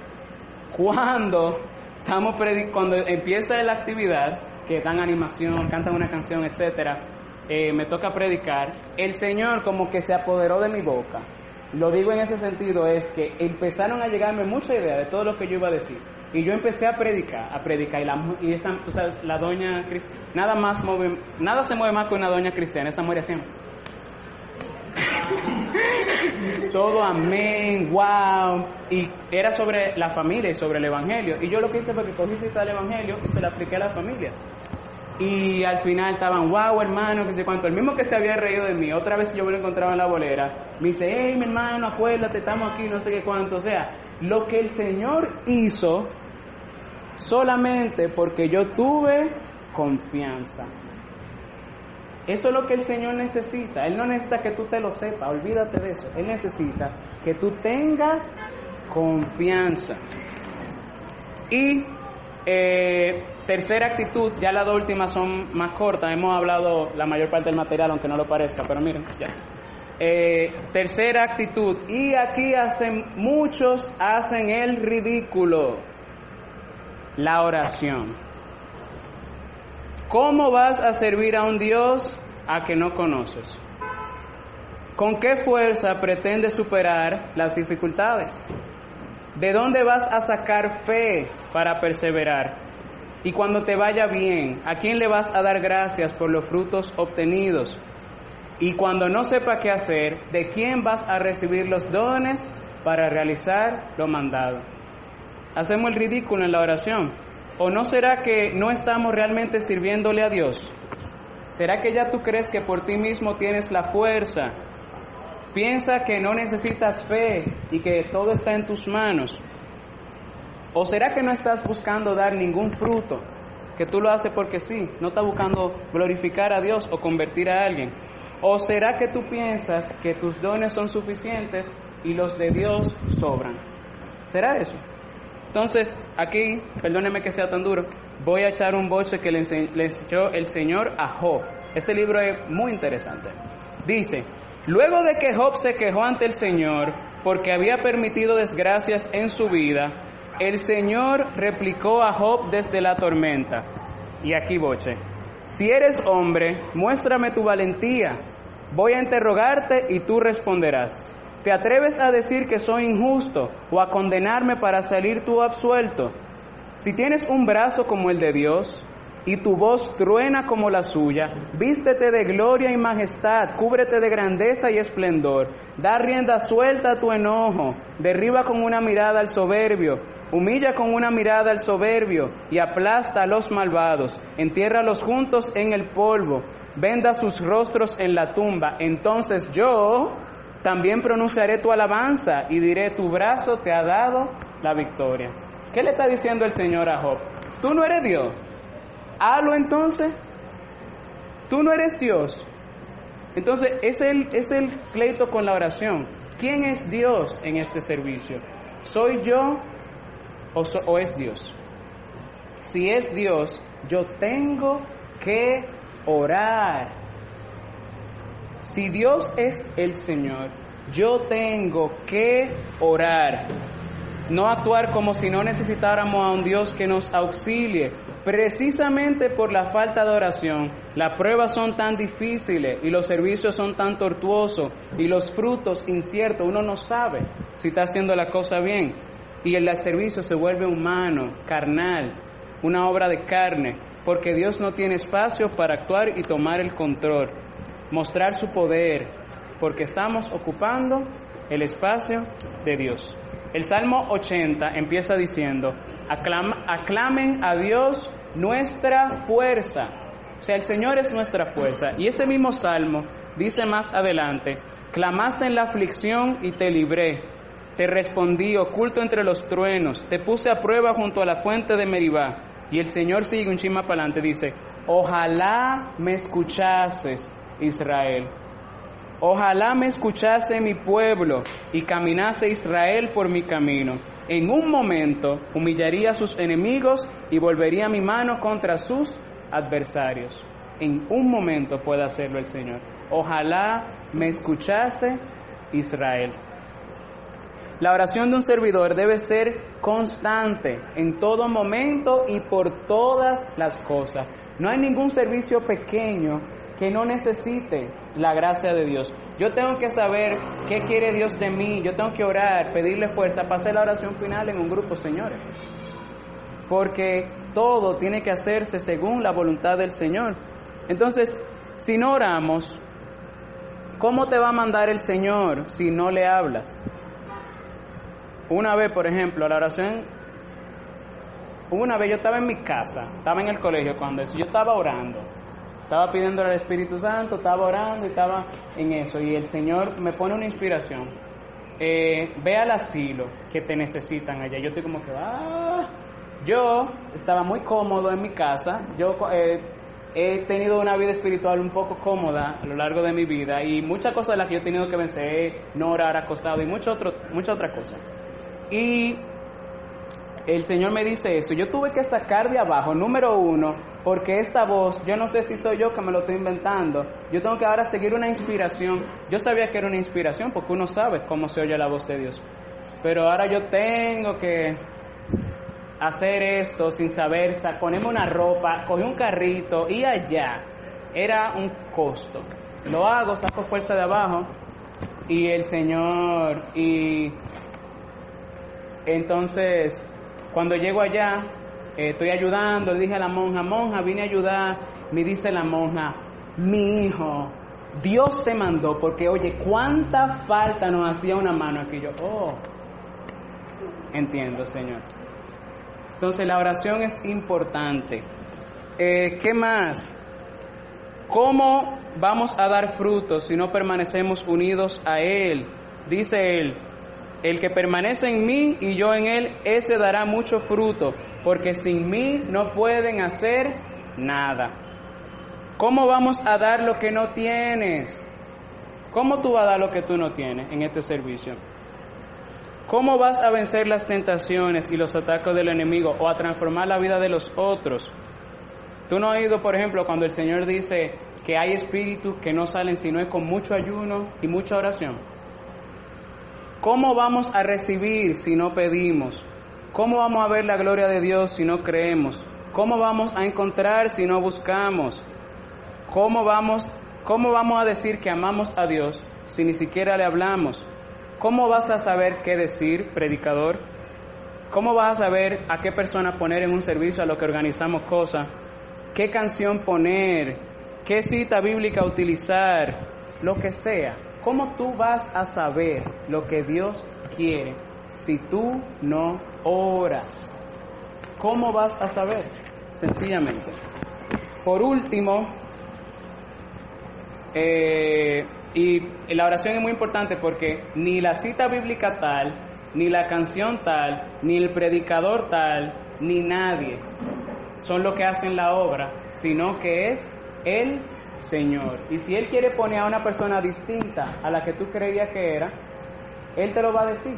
Cuando estamos cuando empieza la actividad, que dan animación, cantan una canción, etcétera, eh, me toca predicar, el Señor como que se apoderó de mi boca. Lo digo en ese sentido, es que empezaron a llegarme mucha idea de todo lo que yo iba a decir. Y yo empecé a predicar, a predicar. Y, la, y esa, tú sabes, la doña nada más nada se mueve más que una doña cristiana, esa muere siempre. Todo amén, wow. Y era sobre la familia y sobre el evangelio. Y yo lo que hice fue que cogí cita del evangelio y se la apliqué a la familia. Y al final estaban, wow, hermano, que sé cuánto. El mismo que se había reído de mí, otra vez yo me lo encontraba en la bolera, me dice, hey, mi hermano, acuérdate, estamos aquí, no sé qué cuánto. O sea, lo que el Señor hizo solamente porque yo tuve confianza. Eso es lo que el Señor necesita. Él no necesita que tú te lo sepas, olvídate de eso. Él necesita que tú tengas confianza. Y eh, tercera actitud, ya las dos últimas son más cortas. Hemos hablado la mayor parte del material, aunque no lo parezca, pero miren, ya. Eh, tercera actitud, y aquí hacen, muchos hacen el ridículo, la oración. ¿Cómo vas a servir a un Dios a que no conoces? ¿Con qué fuerza pretendes superar las dificultades? ¿De dónde vas a sacar fe para perseverar? Y cuando te vaya bien, ¿a quién le vas a dar gracias por los frutos obtenidos? Y cuando no sepa qué hacer, ¿de quién vas a recibir los dones para realizar lo mandado? Hacemos el ridículo en la oración. ¿O no será que no estamos realmente sirviéndole a Dios? ¿Será que ya tú crees que por ti mismo tienes la fuerza? Piensa que no necesitas fe y que todo está en tus manos. ¿O será que no estás buscando dar ningún fruto? Que tú lo haces porque sí, no estás buscando glorificar a Dios o convertir a alguien. ¿O será que tú piensas que tus dones son suficientes y los de Dios sobran? ¿Será eso? Entonces, aquí, perdóneme que sea tan duro, voy a echar un boche que le, echó el Señor a Job. Este libro es muy interesante. Dice, luego de que Job se quejó ante el Señor porque había permitido desgracias en su vida, el Señor replicó a Job desde la tormenta. Y aquí boche. Si eres hombre, muéstrame tu valentía. Voy a interrogarte y tú responderás. ¿Te atreves a decir que soy injusto o a condenarme para salir tú absuelto? Si tienes un brazo como el de Dios y tu voz truena como la suya, vístete de gloria y majestad, cúbrete de grandeza y esplendor, da rienda suelta a tu enojo, derriba con una mirada al soberbio, humilla con una mirada al soberbio y aplasta a los malvados, entiérralos juntos en el polvo, venda sus rostros en la tumba, entonces yo también pronunciaré tu alabanza y diré, tu brazo te ha dado la victoria. ¿Qué le está diciendo el Señor a Job? Tú no eres Dios. Halo entonces. Tú no eres Dios. Entonces, es el, es el pleito con la oración. ¿Quién es Dios en este servicio? ¿Soy yo o, o es Dios? Si es Dios, yo tengo que orar si Dios es el Señor, yo tengo que orar, no actuar como si no necesitáramos a un Dios que nos auxilie. Precisamente por la falta de oración, las pruebas son tan difíciles y los servicios son tan tortuosos y los frutos inciertos. Uno no sabe si está haciendo la cosa bien y el servicio se vuelve humano, carnal, una obra de carne, porque Dios no tiene espacio para actuar y tomar el control mostrar su poder, porque estamos ocupando el espacio de Dios. El Salmo 80 empieza diciendo, aclamen a Dios nuestra fuerza. O sea, el Señor es nuestra fuerza. Y ese mismo Salmo dice más adelante, clamaste en la aflicción y te libré. Te respondí oculto entre los truenos, te puse a prueba junto a la fuente de Meribá. Y el Señor sigue un chima para adelante, dice, ojalá me escuchases Israel. Ojalá me escuchase mi pueblo y caminase Israel por mi camino. En un momento humillaría a sus enemigos y volvería mi mano contra sus adversarios. En un momento puede hacerlo el Señor. Ojalá me escuchase Israel. La oración de un servidor debe ser constante en todo momento y por todas las cosas. No hay ningún servicio pequeño que no necesite la gracia de Dios. Yo tengo que saber qué quiere Dios de mí, yo tengo que orar, pedirle fuerza hacer la oración final en un grupo, señores. Porque todo tiene que hacerse según la voluntad del Señor. Entonces, si no oramos, ¿cómo te va a mandar el Señor si no le hablas? Una vez, por ejemplo, la oración, una vez yo estaba en mi casa, estaba en el colegio cuando yo estaba orando estaba pidiendo al Espíritu Santo, estaba orando y estaba en eso. Y el Señor me pone una inspiración. Eh, ve al asilo que te necesitan allá. Yo estoy como que, ah. Yo estaba muy cómodo en mi casa. Yo eh, he tenido una vida espiritual un poco cómoda a lo largo de mi vida y muchas cosas de las que yo he tenido que vencer, no orar acostado y mucho otro, mucha otra cosa. Y el Señor me dice eso. Yo tuve que sacar de abajo, número uno, porque esta voz, yo no sé si soy yo que me lo estoy inventando. Yo tengo que ahora seguir una inspiración. Yo sabía que era una inspiración porque uno sabe cómo se oye la voz de Dios. Pero ahora yo tengo que hacer esto sin saber, ponerme una ropa, coger un carrito y allá. Era un costo. Lo hago, saco fuerza de abajo y el Señor y entonces cuando llego allá, eh, estoy ayudando, le dije a la monja, monja, vine a ayudar, me dice la monja, mi hijo, Dios te mandó, porque oye, cuánta falta nos hacía una mano aquí. Yo, oh, entiendo, Señor. Entonces la oración es importante. Eh, ¿Qué más? ¿Cómo vamos a dar frutos si no permanecemos unidos a Él? Dice Él, el que permanece en mí y yo en él, ese dará mucho fruto, porque sin mí no pueden hacer nada. ¿Cómo vamos a dar lo que no tienes? ¿Cómo tú vas a dar lo que tú no tienes en este servicio? ¿Cómo vas a vencer las tentaciones y los ataques del enemigo o a transformar la vida de los otros? Tú no has oído, por ejemplo, cuando el Señor dice que hay espíritus que no salen sino es con mucho ayuno y mucha oración. ¿Cómo vamos a recibir si no pedimos? ¿Cómo vamos a ver la gloria de Dios si no creemos? ¿Cómo vamos a encontrar si no buscamos? ¿Cómo vamos, cómo vamos a decir que amamos a Dios si ni siquiera le hablamos? ¿Cómo vas a saber qué decir, predicador? ¿Cómo vas a saber a qué persona poner en un servicio a lo que organizamos cosas? ¿Qué canción poner? ¿Qué cita bíblica utilizar? Lo que sea. ¿Cómo tú vas a saber lo que Dios quiere si tú no oras? ¿Cómo vas a saber? Sencillamente. Por último, eh, y la oración es muy importante porque ni la cita bíblica tal, ni la canción tal, ni el predicador tal, ni nadie son lo que hacen la obra, sino que es el Señor. Y si Él quiere poner a una persona distinta a la que tú creías que era, Él te lo va a decir.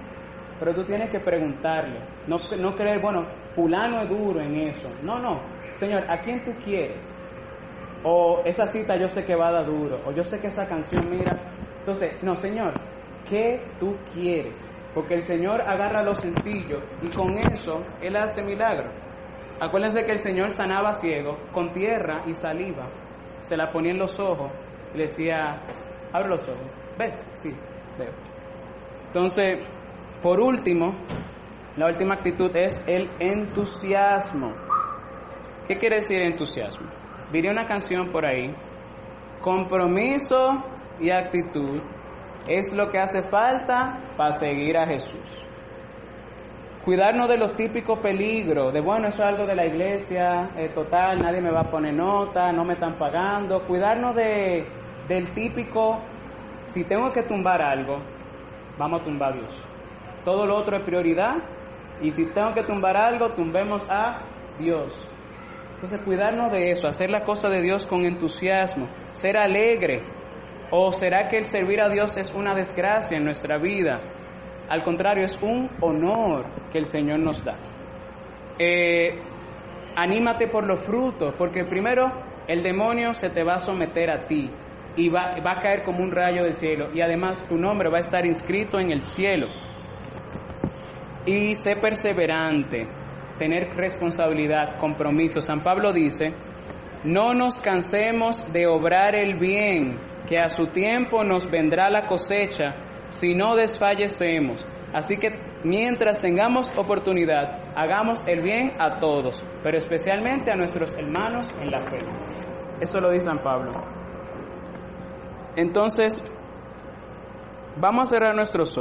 Pero tú tienes que preguntarle. No, no creer, bueno, fulano es duro en eso. No, no. Señor, ¿a quién tú quieres? O esa cita yo sé que va a dar duro. O yo sé que esa canción, mira. Entonces, no, Señor, ¿qué tú quieres? Porque el Señor agarra lo sencillo y con eso Él hace milagros. Acuérdense que el Señor sanaba ciego con tierra y saliva se la ponía en los ojos y le decía, abre los ojos. ¿Ves? Sí, veo. Entonces, por último, la última actitud es el entusiasmo. ¿Qué quiere decir entusiasmo? Diré una canción por ahí. Compromiso y actitud es lo que hace falta para seguir a Jesús. Cuidarnos de los típicos peligros, de bueno, eso es algo de la iglesia, eh, total, nadie me va a poner nota, no me están pagando. Cuidarnos de, del típico, si tengo que tumbar algo, vamos a tumbar a Dios. Todo lo otro es prioridad y si tengo que tumbar algo, tumbemos a Dios. Entonces, cuidarnos de eso, hacer la cosa de Dios con entusiasmo, ser alegre. ¿O será que el servir a Dios es una desgracia en nuestra vida? Al contrario, es un honor que el Señor nos da. Eh, anímate por los frutos, porque primero el demonio se te va a someter a ti y va, va a caer como un rayo del cielo y además tu nombre va a estar inscrito en el cielo. Y sé perseverante, tener responsabilidad, compromiso. San Pablo dice, no nos cansemos de obrar el bien, que a su tiempo nos vendrá la cosecha si no desfallecemos. Así que mientras tengamos oportunidad, hagamos el bien a todos, pero especialmente a nuestros hermanos en la fe. Eso lo dice San Pablo. Entonces, vamos a cerrar nuestros ojos.